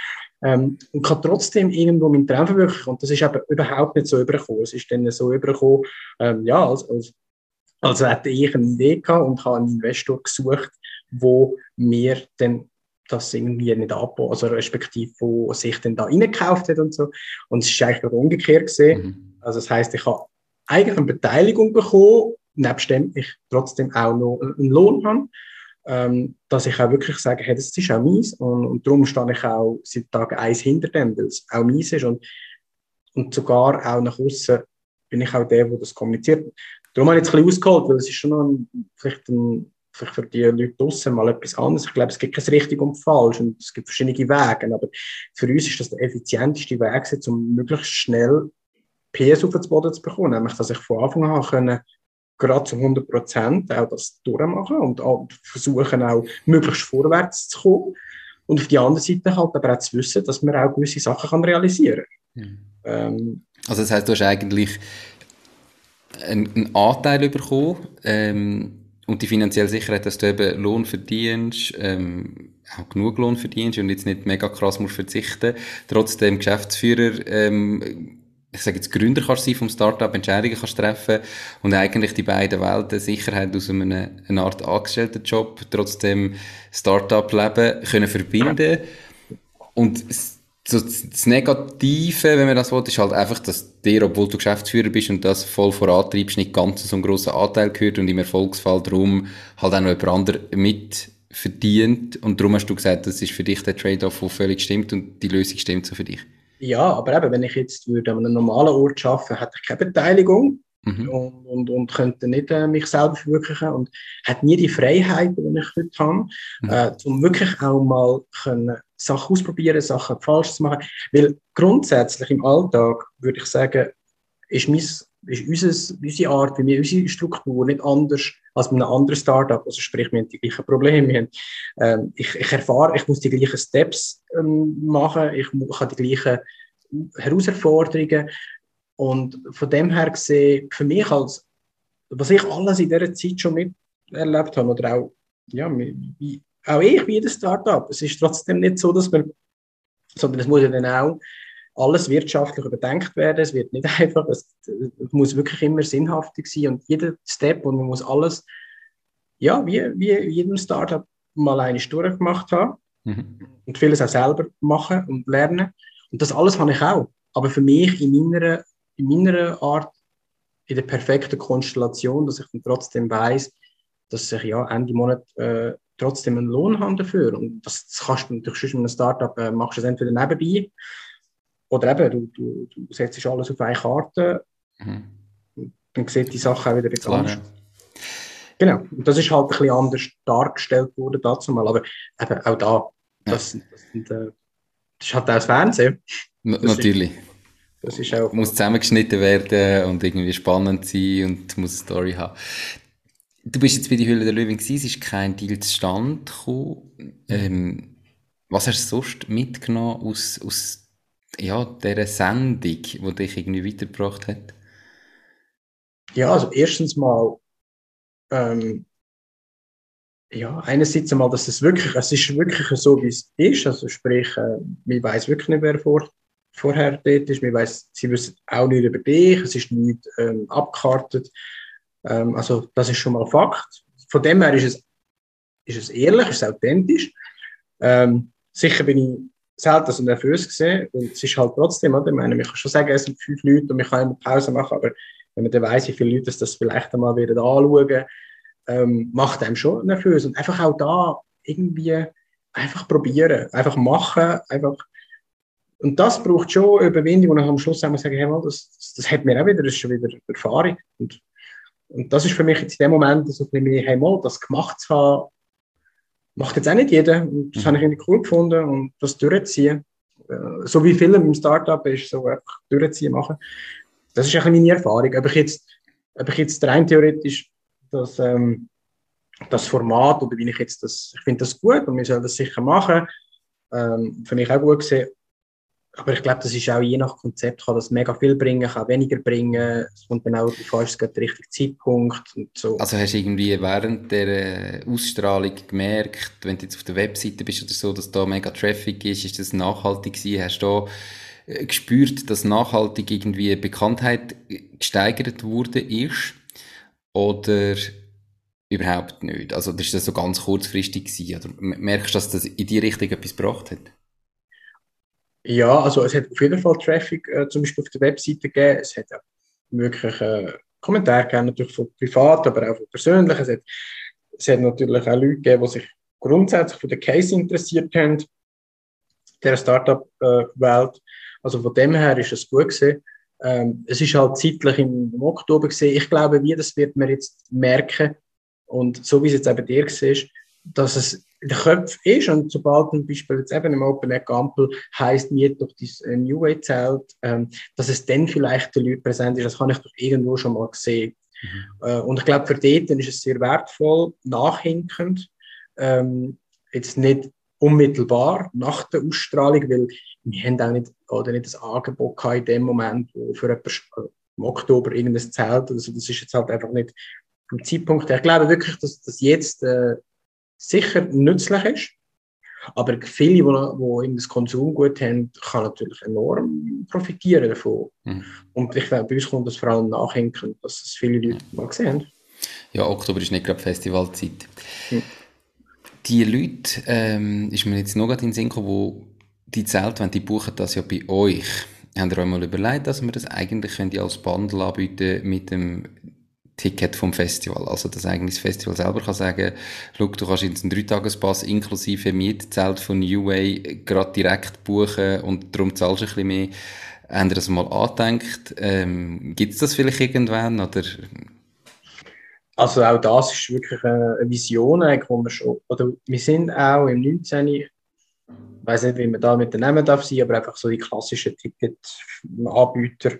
ähm, und kann trotzdem irgendwo meinen Traum verwirklichen. Und das ist eben überhaupt nicht so übergekommen. Es ist dann so übergekommen, ähm, ja, als, als, als hätte ich eine Idee gehabt und habe einen Investor gesucht, wo mir dann das irgendwie nicht abbaut, also respektive, wo sich dann da reingekauft hat und so. Und es ist eigentlich umgekehrt gesehen. Mhm. Also das heißt, ich habe eigentlich eine Beteiligung bekommen, nebst dem ich trotzdem auch noch einen Lohn habe ähm, dass ich auch wirklich sage, hey, das ist auch meins und, und darum stehe ich auch seit Tag eins hinter dem, weil es auch meins ist und, und sogar auch nach außen bin ich auch der, der das kommuniziert. Darum habe ich jetzt ein bisschen ausgeholt, weil es ist schon noch ein, vielleicht, ein, vielleicht für die Leute draußen mal etwas anderes. Ich glaube, es gibt kein richtig und falsch und es gibt verschiedene Wege, aber für uns ist das der effizienteste Weg, um möglichst schnell PS auf den Boden zu bekommen, nämlich dass ich von Anfang an können gerade zu 100 Prozent auch das durchmachen und auch versuchen auch möglichst vorwärts zu kommen. Und auf der anderen Seite halt aber auch zu wissen, dass man auch gewisse Sachen kann realisieren kann. Mhm. Ähm, also das heißt, du hast eigentlich einen, einen Anteil bekommen ähm, und die finanzielle Sicherheit, dass du eben Lohn verdienst, ähm, auch genug Lohn verdienst und jetzt nicht mega krass musst verzichten. Trotzdem Geschäftsführer ähm, ich sage jetzt Gründer kannst sein vom Startup, Entscheidungen kannst treffen und eigentlich die beiden Welten, Sicherheit aus einem, einer Art Angestelltenjob, trotzdem Startup-Leben können verbinden und so das Negative, wenn man das will, ist halt einfach, dass dir, obwohl du Geschäftsführer bist und das voll vorantreibst, nicht ganz so einen grossen Anteil gehört und im Erfolgsfall darum halt auch noch jemand anderes mit verdient und darum hast du gesagt, das ist für dich der Trade-off, der völlig stimmt und die Lösung stimmt so für dich. Ja, aber eben, wenn ich jetzt würde an einem normalen Ort arbeiten, hätte ich keine Beteiligung mhm. und, und, und könnte nicht äh, mich selber verwirklichen und hätte nie die Freiheit, die ich heute habe, mhm. äh, um wirklich auch mal können Sachen ausprobieren, Sachen falsch zu machen. Weil grundsätzlich im Alltag würde ich sagen, ist, mein, ist unser, unsere Art, wie wir unsere Struktur nicht anders als bei einem anderen Startup. Also sprich, wir haben die gleichen Probleme. Wir haben, ähm, ich, ich erfahre, ich muss die gleichen Steps ähm, machen, ich, ich habe die gleichen Herausforderungen. Und von dem her gesehen, für mich als, was ich alles in dieser Zeit schon miterlebt habe, oder auch, ja, wie, auch ich, wie jedes Startup, es ist trotzdem nicht so, dass man, sondern es muss ja dann auch alles wirtschaftlich überdenkt werden. Es wird nicht einfach, es, muss wirklich immer sinnhaftig sein und jeder Step und man muss alles, ja, wie, wie jedem Startup mal eine durchgemacht haben mhm. und vieles auch selber machen und lernen. Und das alles habe ich auch. Aber für mich in meiner, in meiner Art, in der perfekten Konstellation, dass ich dann trotzdem weiß, dass ich ja Ende Monat äh, trotzdem einen Lohn habe dafür. Und das, das kannst du natürlich schon mit einem Startup, äh, machst du es entweder nebenbei oder eben, du, du, du setzt alles auf eine Karte, mhm. dann sieht die Sache auch wieder ein bisschen anders. Genau, und das ist halt ein bisschen anders dargestellt worden dazu mal, aber eben auch da, das, ja. das, sind, äh, das ist halt auch das Fernsehen. Das Natürlich. Ist, das ist auch... Muss zusammengeschnitten werden und irgendwie spannend sein und muss eine Story haben. Du bist jetzt bei der Hülle der Löwen gewesen, es ist kein Deal zustande gekommen. Ähm, was hast du sonst mitgenommen aus, aus ja, dieser Sendung, die dich irgendwie weitergebracht hat? Ja, also erstens mal, ähm, ja, einerseits einmal, dass es wirklich, es ist wirklich so, wie es ist, also sprich, äh, man weiß wirklich nicht, wer vor, vorher dort ist, man weiß, sie wissen auch nicht über dich, es ist nicht ähm, abgekartet, ähm, also das ist schon mal Fakt. Von dem her ist es, ist es ehrlich, ist es authentisch. Ähm, sicher bin ich selten so nervös gesehen. Und es ist halt trotzdem, oder? Ich meine, man kann schon sagen, es sind fünf Leute und man kann immer Pause machen, aber wenn man dann weiss, wie viele Leute das vielleicht einmal wieder anschauen, ähm, macht einem schon nervös. Und einfach auch da irgendwie einfach probieren, einfach machen, einfach. Und das braucht schon Überwindung. Und am Schluss haben wir sagen, hey, mal, das, das, das hat mir auch wieder, das ist schon wieder Erfahrung. Und, und das ist für mich jetzt in dem Moment so ein bisschen, hey, mal, das gemacht zu haben, macht jetzt auch nicht jeder. Und das mhm. habe ich irgendwie cool gefunden und das durchziehen. Äh, so wie viele im Startup ist, so einfach durchziehen, machen. Das ist ein meine Erfahrung. Ob ich jetzt, ob ich jetzt rein theoretisch das, ähm, das Format oder wie ich jetzt das, ich finde das gut und wir sollen das sicher machen. Ähm, finde ich auch gut gesehen. Aber ich glaube, das ist auch je nach Konzept, kann das mega viel bringen, kann weniger bringen. Es kommt dann auch darauf an, ist der richtige Zeitpunkt und so. Also hast du irgendwie während der Ausstrahlung gemerkt, wenn du jetzt auf der Webseite bist oder so, dass da mega Traffic ist, ist das nachhaltig gewesen? Hast du da äh, gespürt, dass nachhaltig irgendwie Bekanntheit gesteigert wurde ist? Oder überhaupt nicht? Also, das ist das so ganz kurzfristig gewesen? Oder merkst du, dass das in die Richtung etwas gebracht hat? Ja, also es hat auf jeden Fall Traffic äh, zum Beispiel auf der Webseite gegeben. Es hat auch wirklich äh, Kommentare gegeben, natürlich von privat, aber auch von persönlich. Es hat, es hat natürlich auch Leute gegeben, die sich grundsätzlich für den Case interessiert haben, der Startup-Welt. Also von dem her ist es gut gewesen. Ähm, es ist halt zeitlich im, im Oktober gesehen. Ich glaube, wie das wird man jetzt merken. Und so wie es jetzt eben dir ist, dass es in den Köpfen ist und sobald ein Beispiel jetzt eben im Open Air Gampel heisst, mir dieses äh, New Way Zelt, ähm, dass es dann vielleicht den Leuten präsent ist, das kann ich doch irgendwo schon mal sehen. Mhm. Äh, und ich glaube, für dort ist es sehr wertvoll, nachhinkend, ähm, jetzt nicht unmittelbar nach der Ausstrahlung, weil wir haben auch nicht, oder nicht das Angebot in dem Moment, wo für jemanden äh, im Oktober irgendein Zelt, also das ist jetzt halt einfach nicht vom Zeitpunkt her. Ich glaube wirklich, dass das jetzt äh, sicher nützlich ist. Aber viele, die, die das Konsumgut haben, kann natürlich enorm profitieren davon. Mhm. Und ich glaube, bei uns kommt das vor allem nachhinken, dass es viele Leute mal gesehen haben. Ja, Oktober ist nicht gerade Festivalzeit. Mhm. Die Leute, ähm, ist mir jetzt noch gerade in den Sinn gekommen, die die Zelte, wenn die buchen das ja bei euch. Habt ihr euch mal überlegt, dass wir das eigentlich als Bundle anbieten mit dem Ticket vom Festival. Also, dass eigentlich das Festival selber kann sagen, schau, du kannst jetzt einen Dreitagespass inklusive Mietzelt von New Way gerade direkt buchen und darum zahlst du ein bisschen mehr. Haben ihr das mal angedenkt? Ähm, Gibt es das vielleicht irgendwann? Oder? Also auch das ist wirklich eine Vision, wo wir schon, oder wir sind auch im 19. Ich weiß nicht, wie man da mit den Namen darf sein, aber einfach so die klassischen Ticketanbieter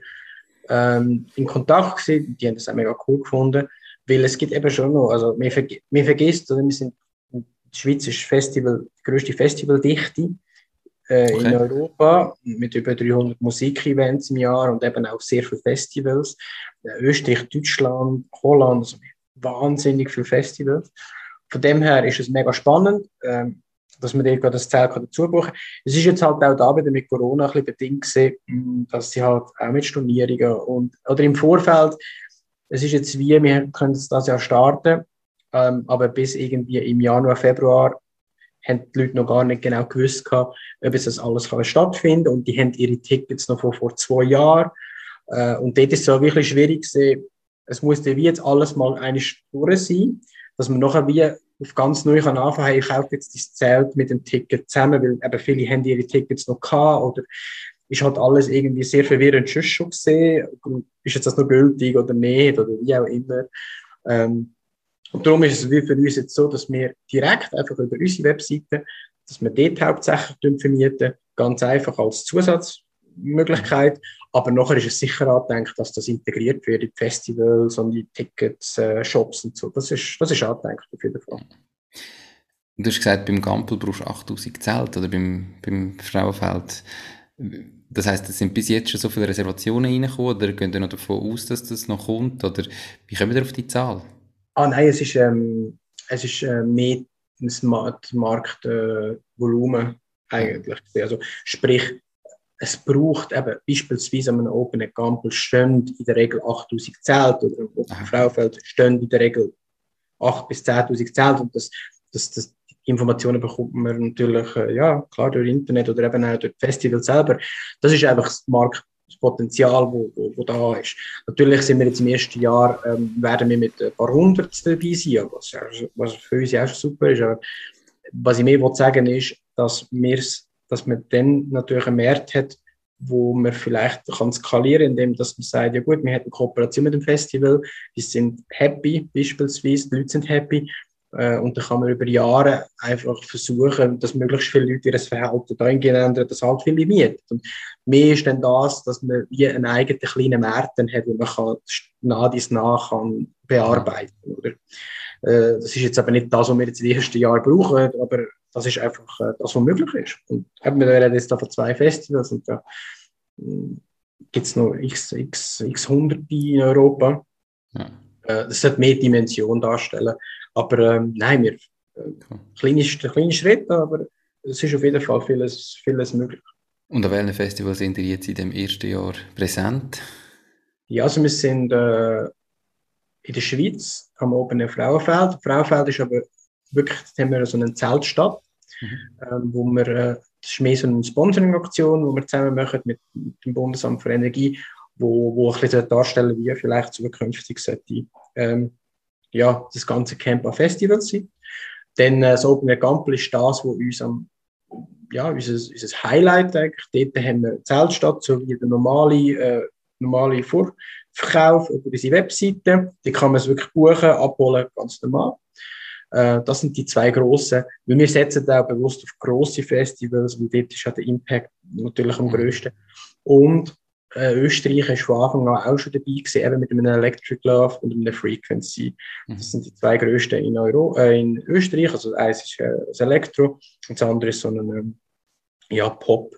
ähm, in Kontakt gewesen. Die haben das auch mega cool gefunden, weil es gibt eben schon noch, also man, verg man vergisst, oder wir sind, die Schweiz ist Festival, die größte Festivaldichte äh, okay. in Europa mit über 300 Musikevents im Jahr und eben auch sehr viele Festivals. Äh, Österreich, Deutschland, Holland, also wahnsinnig viele Festivals. Von dem her ist es mega spannend. Ähm, dass man dort das Zelt dazu buchen kann. Es ist jetzt halt auch da wieder mit Corona ein bisschen bedingt gewesen, hm, dass sie halt auch mit Stornierungen und, oder im Vorfeld, es ist jetzt wie, wir können das Jahr starten, ähm, aber bis irgendwie im Januar, Februar haben die Leute noch gar nicht genau gewusst ob es das alles kann stattfinden und die haben ihre Tickets noch von vor zwei Jahren. Äh, und dort ist es so wirklich schwierig gewesen, es musste wie jetzt alles mal eine Stunde sein, dass man nachher wie auf ganz neu kann anfangen, hey, ich kaufe jetzt das Zelt mit dem Ticket zusammen, weil eben viele haben ihre Tickets noch gehabt oder ist halt alles irgendwie sehr verwirrend schon gesehen, ist jetzt das noch gültig oder nicht oder wie auch immer. Ähm, und darum ist es für uns jetzt so, dass wir direkt einfach über unsere Webseite, dass wir dort hauptsächlich vermieten, ganz einfach als Zusatzmöglichkeit. Aber nachher ist es sicher angedenkt, dass das integriert wird in die Festivals und die Tickets, äh, Shops und so. Das ist, das ist angedenkt auf jeden Fall. Du hast gesagt, beim Gampel brauchst du 8000 Zelt oder beim, beim Frauenfeld. Das heisst, es sind bis jetzt schon so viele Reservationen reingekommen oder gehen ihr noch davon aus, dass das noch kommt? Oder wie kommen wir auf die Zahl? Ah nein, es ist, ähm, es ist äh, mehr das Marktvolumen äh, eigentlich. Also sprich, es braucht eben beispielsweise an einem Open Campus stehen in der Regel 8000 Zelte oder im Open Fraufeld stehen in der Regel 8 bis 10.000 Zelte und das, das, das, die Informationen bekommt man natürlich, äh, ja, klar, durch Internet oder eben auch durch Festival selber. Das ist einfach das Marktpotenzial, wo, wo, wo da ist. Natürlich sind wir jetzt im ersten Jahr, ähm, werden wir mit ein paar hundert dabei sein, was, was für uns ja auch super ist. Aber was ich mehr sagen ist, dass wir dass man dann natürlich einen Markt hat, wo man vielleicht kann skalieren, indem dass man sagt, ja gut, wir eine Kooperation mit dem Festival, die sind happy beispielsweise, die Leute sind happy äh, und dann kann man über Jahre einfach versuchen, dass möglichst viele Leute ihr Verhalten dahingehend ändern, dass halt viele mieten. Und mehr ist dann das, dass man wie einen eigenen kleinen Markt hat, wo man kann nah dies nach kann bearbeiten, oder? Äh, das ist jetzt aber nicht das, was wir jetzt in den ersten Jahren brauchen, aber das ist einfach äh, das, was möglich ist. Und wir reden jetzt von zwei Festivals und da äh, gibt es noch x, x, x Hunderte in Europa. Ja. Äh, das sollte mehr Dimension darstellen. Aber ähm, nein, wir, äh, kleine, kleine Schritte, aber es ist auf jeden Fall vieles, vieles möglich. Und an welchen Festivals sind ihr jetzt in dem ersten Jahr präsent? Ja, also wir sind äh, in der Schweiz am oberen Frauenfeld. Frauenfeld ist aber wirklich, haben wir so eine Zeltstadt, mhm. ähm, wo wir, äh, das ist mehr so eine Sponsoring-Aktion, die wir zusammen machen mit, dem Bundesamt für Energie, wo, wo ein bisschen darstellen wie vielleicht zukünftig sollte ähm, ja, das ganze Camp an Festivals sein. Dann äh, das Open Gampel ist das, was uns am ja, unser, unser Highlight eigentlich. Dort haben wir Zeltstadt, so wie der normale, äh, normale Vorverkauf über unsere Webseite. Die kann man es wirklich buchen, abholen, ganz normal. Äh, das sind die zwei grossen. Weil wir setzen auch bewusst auf grosse Festivals, weil dort ist ja der Impact natürlich am grössten. Und äh, Österreich ist von Anfang an auch schon dabei gewesen, eben mit einem Electric Love und einem Frequency. Mhm. Das sind die zwei grössten in, Euro, äh, in Österreich. Also eins ist äh, das Elektro und das andere ist so ein ähm, ja, Pop,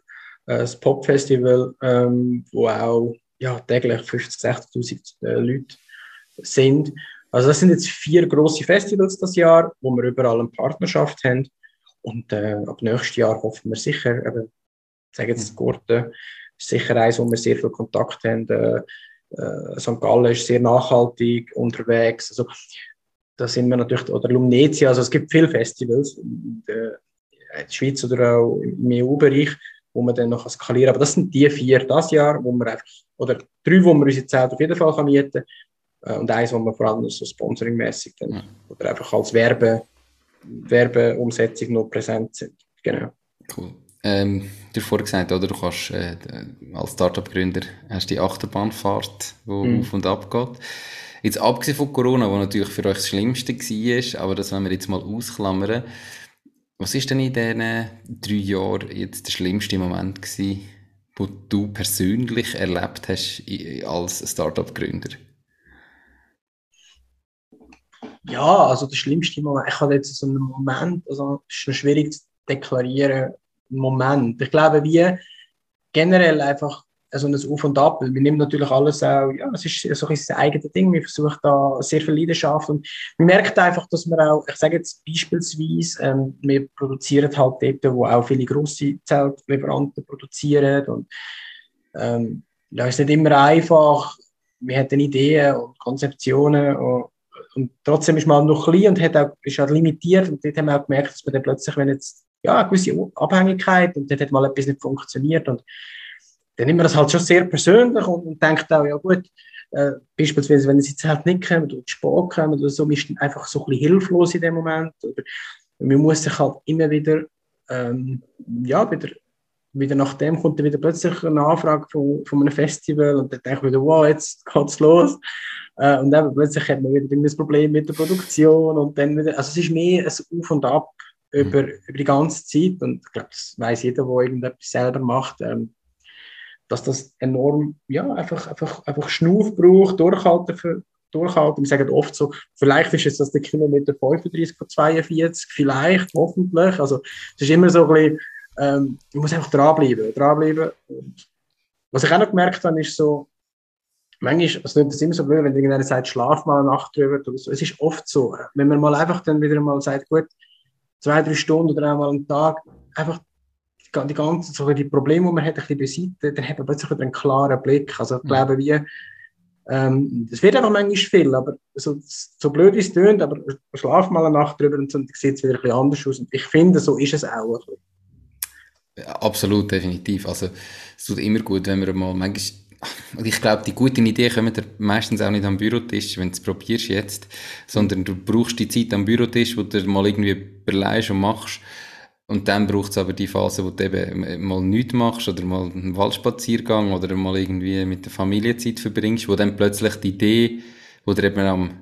äh, das Pop-Festival, ähm, wo auch ja, täglich 50.000, 60.000 äh, Leute sind. Also das sind jetzt vier große Festivals das Jahr, wo wir überall eine Partnerschaft haben. Und äh, ab nächstes Jahr hoffen wir sicher, eben, sagen jetzt Gurten, ist sicher eins, wo wir sehr viel Kontakt haben. Äh, äh, St. Gallen ist sehr nachhaltig unterwegs. Also, da sind wir natürlich, oder Lumnezia, also es gibt viele Festivals in der, in der Schweiz oder auch im EU-Bereich, wo man dann noch skalieren kann. Aber das sind die vier das Jahr, wo wir einfach, oder drei, wo wir unsere Zeit auf jeden Fall kann mieten kann. Äh, und eins, wo wir vor allem so sponsoringmäßig dann, ja. oder einfach als Werbe, Werbeumsetzung noch präsent sind. Genau. Cool. Ähm, du hast vorhin gesagt, oder, du kannst äh, als Startup-Gründer hast die Achterbahnfahrt, die mhm. auf und ab geht. Jetzt abgesehen von Corona, wo natürlich für euch das Schlimmste war, aber das wollen wir jetzt mal ausklammern. Was ist denn in diesen drei Jahren jetzt der schlimmste Moment gewesen, wo du persönlich erlebt hast als Startup-Gründer? Ja, also der schlimmste Moment, ich habe jetzt so einen Moment, also es ist noch schwierig zu deklarieren, Moment. Ich glaube, wir generell einfach so ein Auf und Ab. Wir nehmen natürlich alles auch, ja, es ist so ein das eigene Ding. Wir versuchen da sehr viel Leidenschaft und man merkt einfach, dass wir auch, ich sage jetzt beispielsweise, ähm, wir produzieren halt dort, wo auch viele grosse Zeltlieferanten produzieren und ähm, ja, ist nicht immer einfach. Wir hatten Ideen und Konzeptionen und, und trotzdem ist man noch klein und hat auch, ist auch limitiert und dort haben wir auch gemerkt, dass wir dann plötzlich, wenn jetzt ja, eine gewisse Abhängigkeit und dann hat mal etwas nicht funktioniert und dann nimmt man das halt schon sehr persönlich und, und denkt auch, ja gut, äh, beispielsweise, wenn sie jetzt halt nicht kommen oder zu spät kommen oder so, man ist dann einfach so ein bisschen hilflos in dem Moment oder man muss sich halt immer wieder, ähm, ja, wieder, wieder nach dem kommt dann wieder plötzlich eine Anfrage von, von einem Festival und dann denke ich wieder, wow, jetzt geht's los. Äh, und dann plötzlich hat man wieder ein Problem mit der Produktion und dann wieder, also es ist mehr ein Auf und Ab über, mhm. über die ganze Zeit. Und ich glaube, das weiß jeder, der irgendetwas selber macht, ähm, dass das enorm, ja, einfach, einfach, einfach Schnuff braucht, durchhalten, für, durchhalten. Wir sagen oft so, vielleicht ist es das der Kilometer 35 von 42, vielleicht, hoffentlich. Also, es ist immer so ein bisschen, ähm, man muss einfach dranbleiben, dranbleiben. Und was ich auch noch gemerkt habe, ist so, manchmal, also das ist immer so blöd, wenn irgendeiner sagt, schlaf mal eine Nacht drüber oder so. Es ist oft so, wenn man mal einfach dann wieder mal sagt, gut, zwei, drei Stunden oder einmal am Tag einfach die ganzen so die Probleme, die man hat, ein bisschen beiseite, dann hat man plötzlich wieder einen klaren Blick. Also ich mhm. glaube, wie, ähm, es wird einfach manchmal viel, aber so, so blöd wie es tönt, aber schlaf mal eine Nacht drüber und dann sieht es wieder ein bisschen anders aus. Und ich finde, so ist es auch. Ja, absolut, definitiv. Also es tut immer gut, wenn wir mal manchmal ich glaube, die guten Ideen kommen dir meistens auch nicht am Bürotisch, wenn du es probierst jetzt, sondern du brauchst die Zeit am Bürotisch, wo du mal irgendwie überlegst und machst. Und dann braucht es aber die Phase, wo du eben mal nichts machst oder mal einen Waldspaziergang oder mal irgendwie mit der Familie Zeit verbringst, wo dann plötzlich die Idee, wo du eben am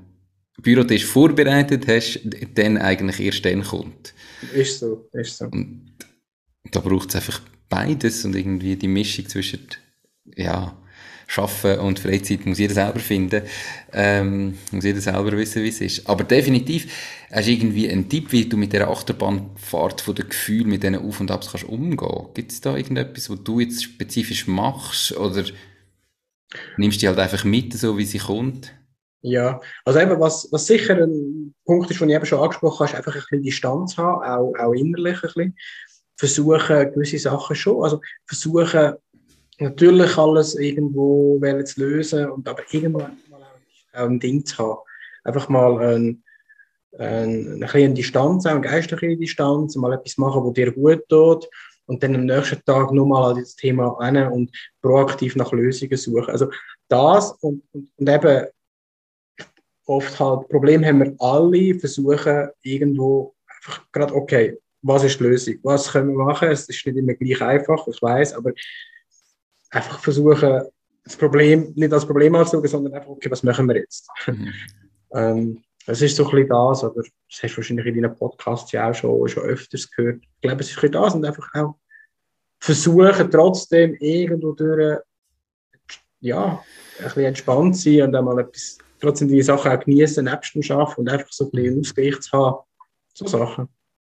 Bürotisch vorbereitet hast, dann eigentlich erst dann kommt. Ist so, ist so. Und da braucht es einfach beides und irgendwie die Mischung zwischen, ja, Schaffen und Freizeit muss jeder selber finden, ähm, muss jeder selber wissen, wie es ist. Aber definitiv, hast du irgendwie einen Tipp, wie du mit der Achterbahnfahrt von den Gefühlen, mit diesen Auf und Abs kannst umgehen? Gibt es da irgendetwas, was du jetzt spezifisch machst oder nimmst du die halt einfach mit, so wie sie kommt? Ja, also eben, was, was sicher ein Punkt ist, den ich eben schon angesprochen habe, ist einfach ein bisschen Distanz haben, auch, auch innerlich ein bisschen. Versuchen gewisse Sachen schon, also versuchen natürlich alles irgendwo zu lösen und aber irgendwann mal auch ein Ding zu haben. Einfach mal ein, ein, eine kleine Distanz, auch eine geistliche Distanz, mal etwas machen, was dir gut tut und dann am nächsten Tag nochmal an das Thema hin und proaktiv nach Lösungen suchen. Also das und, und, und eben oft halt, Problem haben wir alle, versuchen irgendwo einfach gerade, okay, was ist die Lösung? Was können wir machen? Es ist nicht immer gleich einfach, ich weiß, aber einfach versuchen, das Problem nicht als Problem anzuschauen, sondern einfach, okay, was machen wir jetzt? Mhm. ähm, das ist so ein bisschen das, oder das hast du wahrscheinlich in deinen Podcasts ja auch schon, schon öfters gehört. Ich glaube, es ist ein das und einfach auch versuchen, trotzdem irgendwo durch, ja, ein bisschen entspannt zu sein und einmal etwas trotzdem die Sachen auch genießen, nebst dem Arbeiten und einfach so ein bisschen Ausgleich zu haben. So Sachen.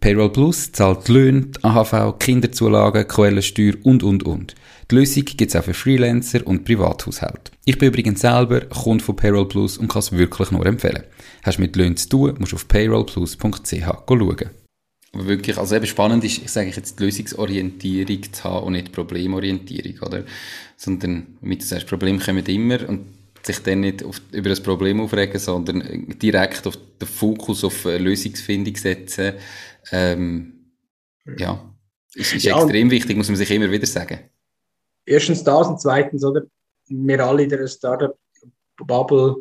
Payroll Plus zahlt die Löhne, die AHV, Kinderzulagen, Quellensteuer und, und, und. Die Lösung gibt es auch für Freelancer und Privathaushalte. Ich bin übrigens selber Kunde von Payroll Plus und kann es wirklich nur empfehlen. Hast du mit Löhnen zu tun, musst du auf payrollplus.ch schauen. Aber wirklich, also eben spannend ist, ich sage jetzt, die Lösungsorientierung zu haben und nicht Problemorientierung, oder? Sondern, wie du sagst, Probleme kommen immer und sich dann nicht auf, über das Problem aufregen, sondern direkt auf den Fokus auf Lösungsfindung setzen, ähm, ja, ist, ist ja, extrem wichtig, muss man sich immer wieder sagen erstens das und zweitens, oder? Wir alle in der Startup-Bubble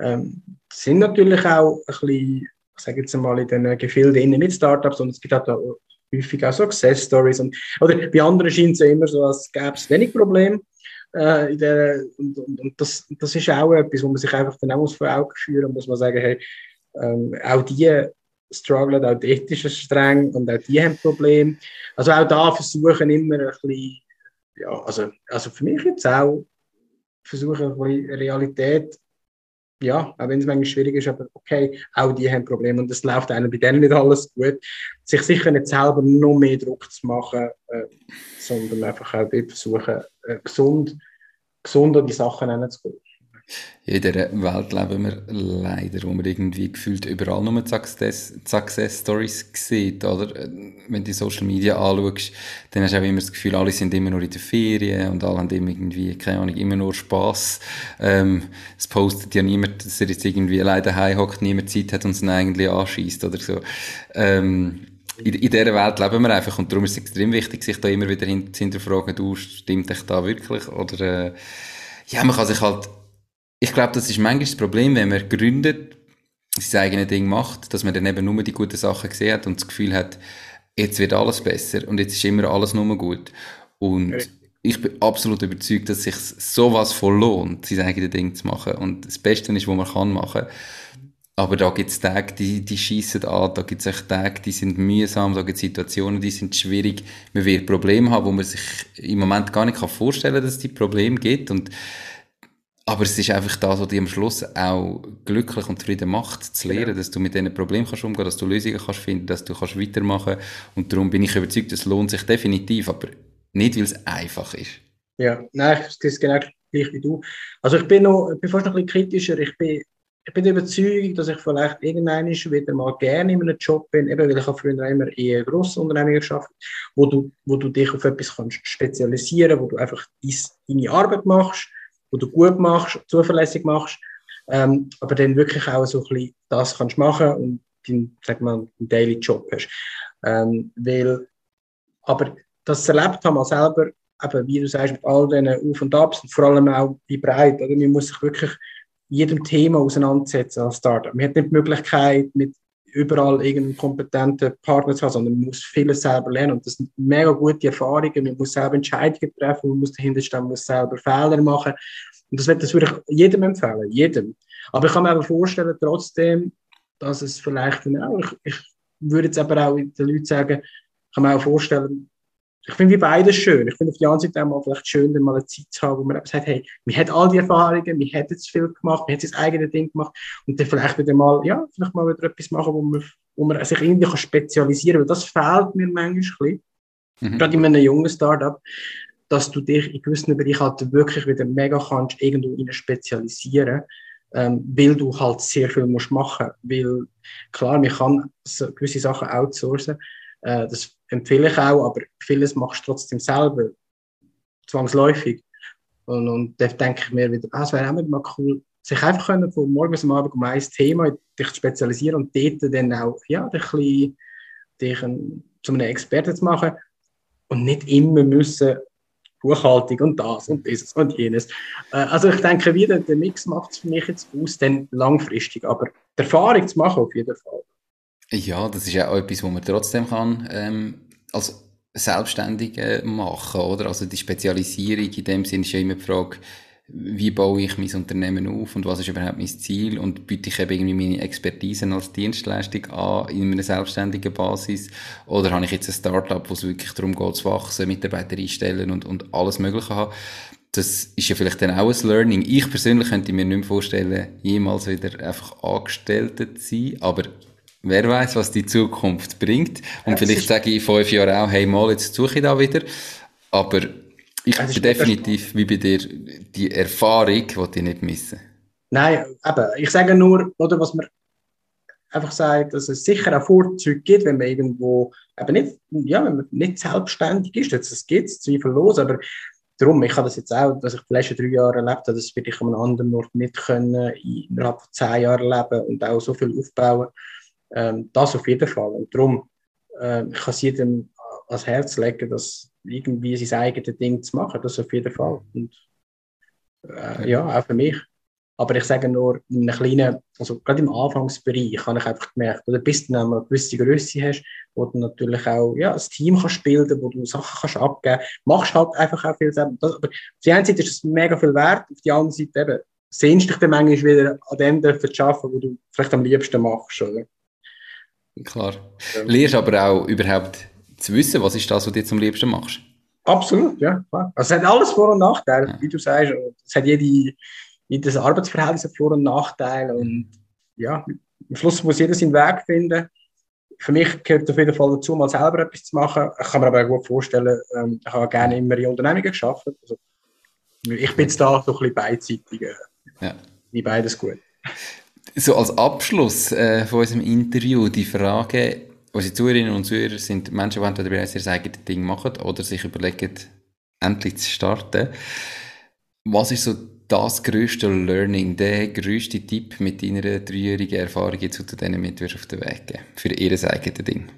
ähm, sind natürlich auch ein bisschen, ich sage jetzt mal, in den Gefilden mit Startups und es gibt halt auch häufig auch Success Stories. Und, oder bei anderen scheint es ja immer so, als gäbe es wenig Probleme. Äh, der, und, und, und das, das ist auch etwas, wo man sich einfach dann auch vor Augen führen muss man sagen, hey, ähm, auch die strugglen, auch die ethischen streng und auch die haben Probleme. Also auch da versuchen immer ein bisschen ja, also, also für mich jetzt auch versuchen, Realität, ja, auch wenn es manchmal schwierig ist, aber okay, auch die haben Probleme und es läuft einem bei denen nicht alles gut. Sich sicher nicht selber noch mehr Druck zu machen, äh, sondern einfach auch dort versuchen, äh, gesund, gesund an die Sachen hinzugehen. In dieser Welt leben wir leider, wo man irgendwie gefühlt überall nur Success, Success Stories sieht, oder? Wenn du Social Media anschaust, dann hast du auch immer das Gefühl, alle sind immer nur in der Ferien und alle haben irgendwie, keine Ahnung, immer nur Spass. Ähm, es postet ja niemand, dass er jetzt irgendwie alleine daheim hockt, niemand Zeit hat und es eigentlich anschießt oder so. Ähm, in, in dieser Welt leben wir einfach und darum ist es extrem wichtig, sich da immer wieder zu hinterfragen, du, stimmt dich da wirklich? Oder, äh, ja, man kann sich halt ich glaube, das ist manchmal das Problem, wenn man gründet, sein eigenes Ding macht, dass man dann eben nur die guten Sachen gesehen hat und das Gefühl hat, jetzt wird alles besser und jetzt ist immer alles nur gut. Und okay. ich bin absolut überzeugt, dass sich sowas voll lohnt, sein eigenes Ding zu machen. Und das Beste ist, was man kann machen. Aber da gibt es Tage, die, die schießen an, da gibt es Tage, die sind mühsam, da gibt es Situationen, die sind schwierig. Man wird Probleme haben, wo man sich im Moment gar nicht vorstellen kann, dass es die Probleme gibt. Und aber es ist einfach das, was dich am Schluss auch glücklich und zufrieden macht, zu lernen, ja. dass du mit diesen Problemen kannst umgehen, dass du Lösungen kannst finden, dass du kannst weitermachen. Und darum bin ich überzeugt, es lohnt sich definitiv, aber nicht, weil es einfach ist. Ja, nein, das ist genau gleich wie du. Also ich bin noch, ich bin fast noch ein bisschen kritischer. Ich bin, ich bin überzeugt, dass ich vielleicht irgendwann wieder mal gerne in einem Job bin, eben weil ich habe früher immer in grossen Unternehmen gearbeitet, wo du, wo du dich auf etwas kannst spezialisieren, wo du einfach deine Arbeit machst wo du gut machst, zuverlässig machst, ähm, aber dann wirklich auch so ein bisschen das kannst machen und deinen, sag mal, deinen Daily Job hast. Ähm, weil, aber das erlebt haben wir selber, eben, wie du sagst, mit all diesen Auf und Abs und vor allem auch wie breit, oder? Man muss sich wirklich jedem Thema auseinandersetzen als Startup. Man hat nicht die Möglichkeit, mit überall irgendeinen kompetenten Partner zu haben, sondern man muss vieles selber lernen. Und das sind mega gute Erfahrungen. Man muss selber Entscheidungen treffen, man muss dahinter stehen, man muss selber Fehler machen. Und das, würde ich jedem empfehlen, jedem. Aber ich kann mir aber vorstellen, trotzdem, dass es vielleicht, ich, ich würde jetzt aber auch den Leuten sagen, ich kann mir auch vorstellen, ich finde wie beides schön. Ich finde auf die anderen Seite auch mal vielleicht schön, dann mal eine Zeit zu haben, wo man sagt, hey, wir hat all die Erfahrungen, wir hat jetzt viel gemacht, wir hat sein eigenes Ding gemacht und dann vielleicht wieder mal, ja, vielleicht mal wieder etwas machen, wo man, wo man sich irgendwie kann spezialisieren kann, weil das fehlt mir manchmal ein bisschen. Mhm. Gerade in einem jungen Startup, dass du dich in gewissen Bereichen halt wirklich wieder mega kannst, irgendwo in spezialisieren ähm, weil du halt sehr viel musst machen Weil, klar, man kann so gewisse Sachen outsourcen, äh, das empfehle ich auch, aber vieles machst du trotzdem selber, zwangsläufig. Und, und da denke ich mir wieder, ah, es wäre auch mal cool, sich einfach können von morgens am Abend um ein Thema dich zu spezialisieren und dort dann auch ja, dich, ein dich ein, zu einem Experten zu machen und nicht immer müssen Buchhaltung und das und dieses und jenes. Äh, also ich denke wieder, der Mix macht es für mich jetzt aus, dann langfristig, aber die Erfahrung zu machen auf jeden Fall. Ja, das ist ja auch etwas, was man trotzdem kann ähm, als Selbstständige machen, oder? Also die Spezialisierung in dem Sinne ist ja immer die Frage, wie baue ich mein Unternehmen auf und was ist überhaupt mein Ziel und biete ich eben irgendwie meine Expertise als Dienstleistung an in einer selbstständigen Basis oder habe ich jetzt ein Startup, wo es wirklich darum geht zu wachsen, Mitarbeiter einstellen und, und alles Mögliche haben. Das ist ja vielleicht dann auch ein Learning. Ich persönlich könnte mir nicht mehr vorstellen, jemals wieder einfach Angestellte zu sein, aber wer weiß, was die Zukunft bringt und ja, vielleicht sage ich in fünf Jahren auch, hey mal, jetzt suche ich da wieder, aber ich bin definitiv wie bei dir, die Erfahrung die ich nicht missen. Nein, eben, ich sage nur, oder was man einfach sagt, dass es sicher auch Vorzüge gibt, wenn man irgendwo eben nicht, ja, wenn man nicht selbstständig ist. Das gibt es zweifellos, aber darum, ich habe das jetzt auch, dass ich die letzten drei Jahre erlebt habe, das würde ich an einem anderen Ort nicht können, innerhalb von zehn Jahren leben und auch so viel aufbauen. Ähm, das auf jeden Fall. Und darum, äh, ich kann es jedem ans Herz legen, dass irgendwie sein eigenes Ding zu machen, das auf jeden Fall. Und äh, ja, auch für mich. Aber ich sage nur, in einem kleinen, also gerade im Anfangsbereich habe ich einfach gemerkt, oder bis du dann eine gewisse Größe hast, wo du natürlich auch ja, ein Team kannst bilden, wo du Sachen kannst abgeben, machst halt einfach auch viel selber. Das, aber auf der einen Seite ist es mega viel wert, auf der anderen Seite eben, sehnst dich dann manchmal wieder an dem zu arbeiten, wo du vielleicht am liebsten machst, oder? Klar. Ja. Lernst aber auch überhaupt zu wissen, was ist das, was du jetzt am liebsten machst. Absolut, ja. Klar. Also es hat alles Vor- und Nachteile, ja. wie du sagst. Es hat jede, jedes Arbeitsverhältnis hat Vor- und Nachteile. Und ja, am Schluss muss jeder seinen Weg finden. Für mich gehört auf jeden Fall dazu, mal selber etwas zu machen. Ich kann mir aber auch gut vorstellen, ähm, ich habe gerne immer in Unternehmungen geschafft. Also, ich bin jetzt da so ein bisschen beidseitig. Äh, ja. Wie beides gut. So als Abschluss äh, von unserem Interview die Frage, unsere Zuhörerinnen und Zuhörer sind Menschen, die entweder bereits ihr eigenes Ding machen oder sich überlegen, endlich zu starten. Was ist so das größte Learning, der größte Tipp mit deiner dreijährigen Erfahrung jetzt zu denen mit auf den Weg geben, für ihr eigenes Ding?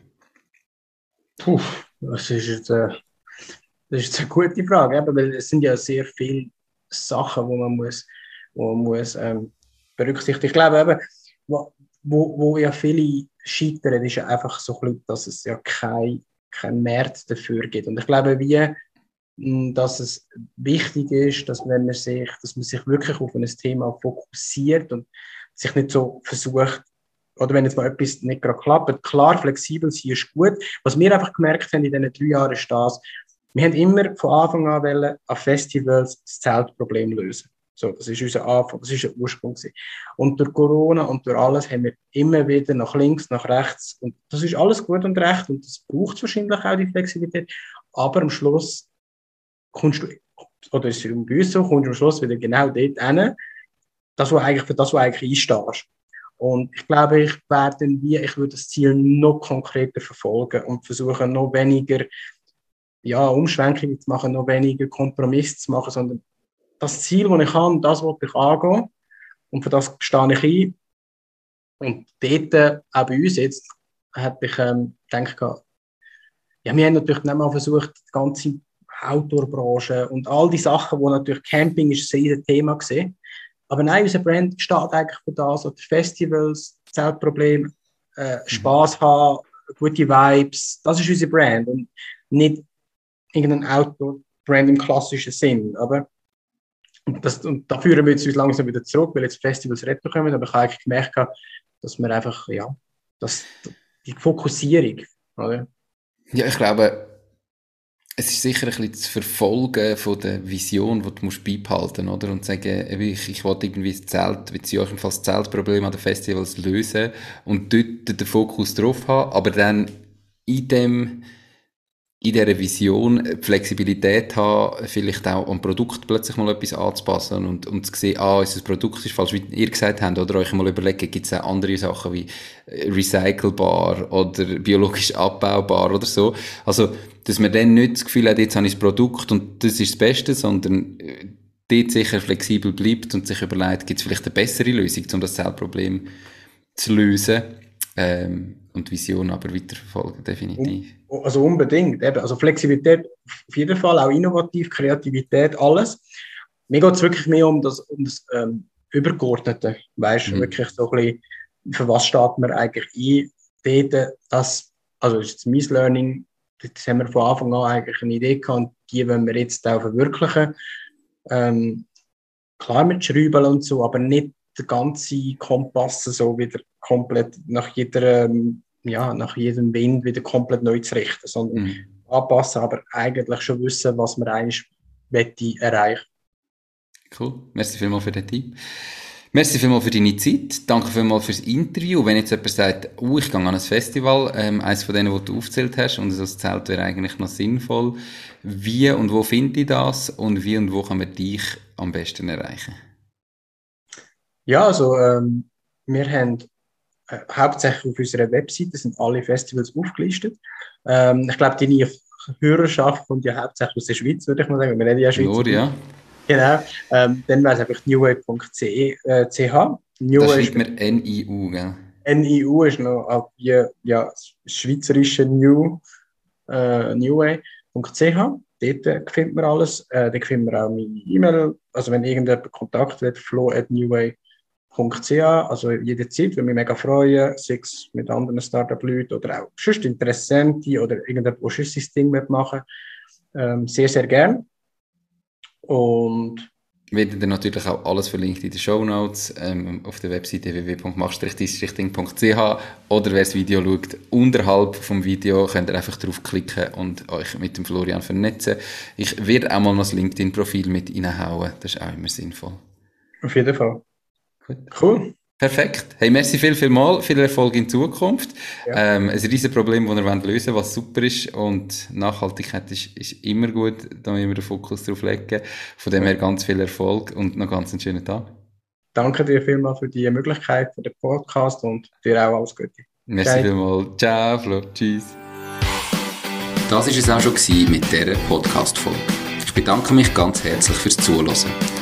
Puh, das ist jetzt, äh, das ist eine gute Frage, weil es sind ja sehr viele Sachen, die man muss, wo man muss ähm, berücksichtigen. Ich glaube eben, wo, wo, ja viele scheitern, ist ja einfach so dass es ja kein, kein Markt dafür gibt. Und ich glaube, wie, dass es wichtig ist, dass wenn man sich, dass man sich wirklich auf ein Thema fokussiert und sich nicht so versucht, oder wenn jetzt mal etwas nicht gerade klappt, klar, flexibel sein ist gut. Was wir einfach gemerkt haben in diesen drei Jahren ist das, wir haben immer von Anfang an wollen, an Festivals das Zeltproblem lösen. So, das ist unser Anfang, das ist der Ursprung. Gewesen. Und durch Corona und durch alles haben wir immer wieder nach links, nach rechts. Und das ist alles gut und recht und das braucht wahrscheinlich auch die Flexibilität. Aber am Schluss kommst du, oder ist es bei uns so, kommst du am Schluss wieder genau dort hin, das, was eigentlich, für das, was eigentlich einstehst. Und ich glaube, ich werde wie, ich würde das Ziel noch konkreter verfolgen und versuchen, noch weniger ja, Umschwenkungen zu machen, noch weniger Kompromisse zu machen, sondern das Ziel, das ich habe, das wollte ich angehen. Und für das stehe ich ein. Und dort, äh, auch bei uns jetzt, hätte ich ähm, gedacht, ja, wir haben natürlich nicht mal versucht, die ganze Outdoor-Branche und all die Sachen, wo natürlich Camping ist ein riesiges Thema gesehen. Aber nein, unser Brand steht eigentlich für das, oder Festivals, Zeltprobleme, äh, Spaß haben, gute Vibes. Das ist unsere Brand und nicht irgendein Outdoor-Brand im klassischen Sinn. Aber und, das, und da führen wir jetzt uns langsam wieder zurück, weil jetzt Festivals retten kommen. Aber ich habe eigentlich gemerkt, dass wir einfach, ja, das, die Fokussierung, oder? Ja, ich glaube, es ist sicher ein bisschen das Verfolgen von der Vision, die du musst beibehalten oder? Und sagen, ich, ich will irgendwie das Zelt, euch das Zeltproblem an den Festivals lösen und dort den Fokus drauf haben, aber dann in dem in dieser Vision die Flexibilität haben, vielleicht auch am Produkt plötzlich mal etwas anzupassen und, und zu sehen, ah, unser Produkt ist falsch, wie ihr gesagt habt, oder euch mal überlegen, gibt es auch andere Sachen wie äh, recycelbar oder biologisch abbaubar oder so. Also, dass man dann nicht das Gefühl hat, jetzt habe ich das Produkt und das ist das Beste, sondern äh, dort sicher flexibel bleibt und sich überlegt, gibt es vielleicht eine bessere Lösung, um das Zellproblem zu lösen. Ähm, und Vision aber weiterverfolgen, definitiv. Also unbedingt. Eben. Also Flexibilität auf jeden Fall, auch innovativ, Kreativität, alles. Mir geht es wirklich mehr um das, um das ähm, Übergeordnete. Weißt du, mhm. wirklich so ein bisschen, für was steht man eigentlich ein? Dort, das, also das ist das Learning, das haben wir von Anfang an eigentlich eine Idee gehabt, die wollen wir jetzt auch verwirklichen. Ähm, klar mit Schrauben und so, aber nicht der ganze Kompass so wieder komplett nach jeder, ähm, ja, nach jedem Wind wieder komplett neu zu richten, sondern mhm. anpassen, aber eigentlich schon wissen, was man eigentlich möchte erreichen. Cool. Merci vielmals für den Tipp. Merci vielmals für deine Zeit. Danke vielmals fürs Interview. Wenn jetzt jemand sagt, oh, ich gehe an ein Festival, ähm, eines von denen, die du aufgezählt hast, und das Zelt wäre eigentlich noch sinnvoll. Wie und wo finde ich das? Und wie und wo kann man dich am besten erreichen? Ja, also ähm, wir haben äh, hauptsächlich auf unserer Webseite sind alle Festivals aufgelistet. Ähm, ich glaube, die Hörerschaft kommt ja hauptsächlich aus der Schweiz, würde ich mal sagen. Wir reden ja Schweiz. Nur, ja. Genau. Ähm, dann wäre es einfach newway.ch. Äh, das schreibt man NIU, gell? NIU ist noch wie, ja, das schweizerische New, äh, newway.ch. Dort findet man alles. Äh, dort findet man auch meine E-Mail. Also wenn irgendjemand Kontakt wird, flo at newway.ch .ch, also jederzeit, würde mich mega freuen, sei es mit anderen Startup-Leuten oder auch sonst Interessente oder irgendjemand, der sonst sein Ding machen ähm, sehr, sehr gern. Und werden dann natürlich auch alles verlinkt in den Show Notes ähm, auf der Webseite www.mach-ding.ch oder wer das Video schaut, unterhalb vom Video könnt ihr einfach draufklicken und euch mit dem Florian vernetzen. Ich werde auch mal noch das LinkedIn-Profil mit reinhauen, das ist auch immer sinnvoll. Auf jeden Fall. Gut. Cool. Perfekt. Hey, merci viel, viel mal. Viel Erfolg in Zukunft. Ja. Ähm, ein riesiges Problem, das ihr lösen wollt, was super ist. Und Nachhaltigkeit ist, ist immer gut. Da müssen wir den Fokus drauf legen. Von dem her ganz viel Erfolg und noch ganz einen schönen Tag. Danke dir vielmals für die Möglichkeit, für den Podcast und dir auch alles Gute. Merci vielmals. Ciao, Flo. Tschüss. Das war es auch schon mit dieser Podcast-Folge. Ich bedanke mich ganz herzlich fürs Zuhören.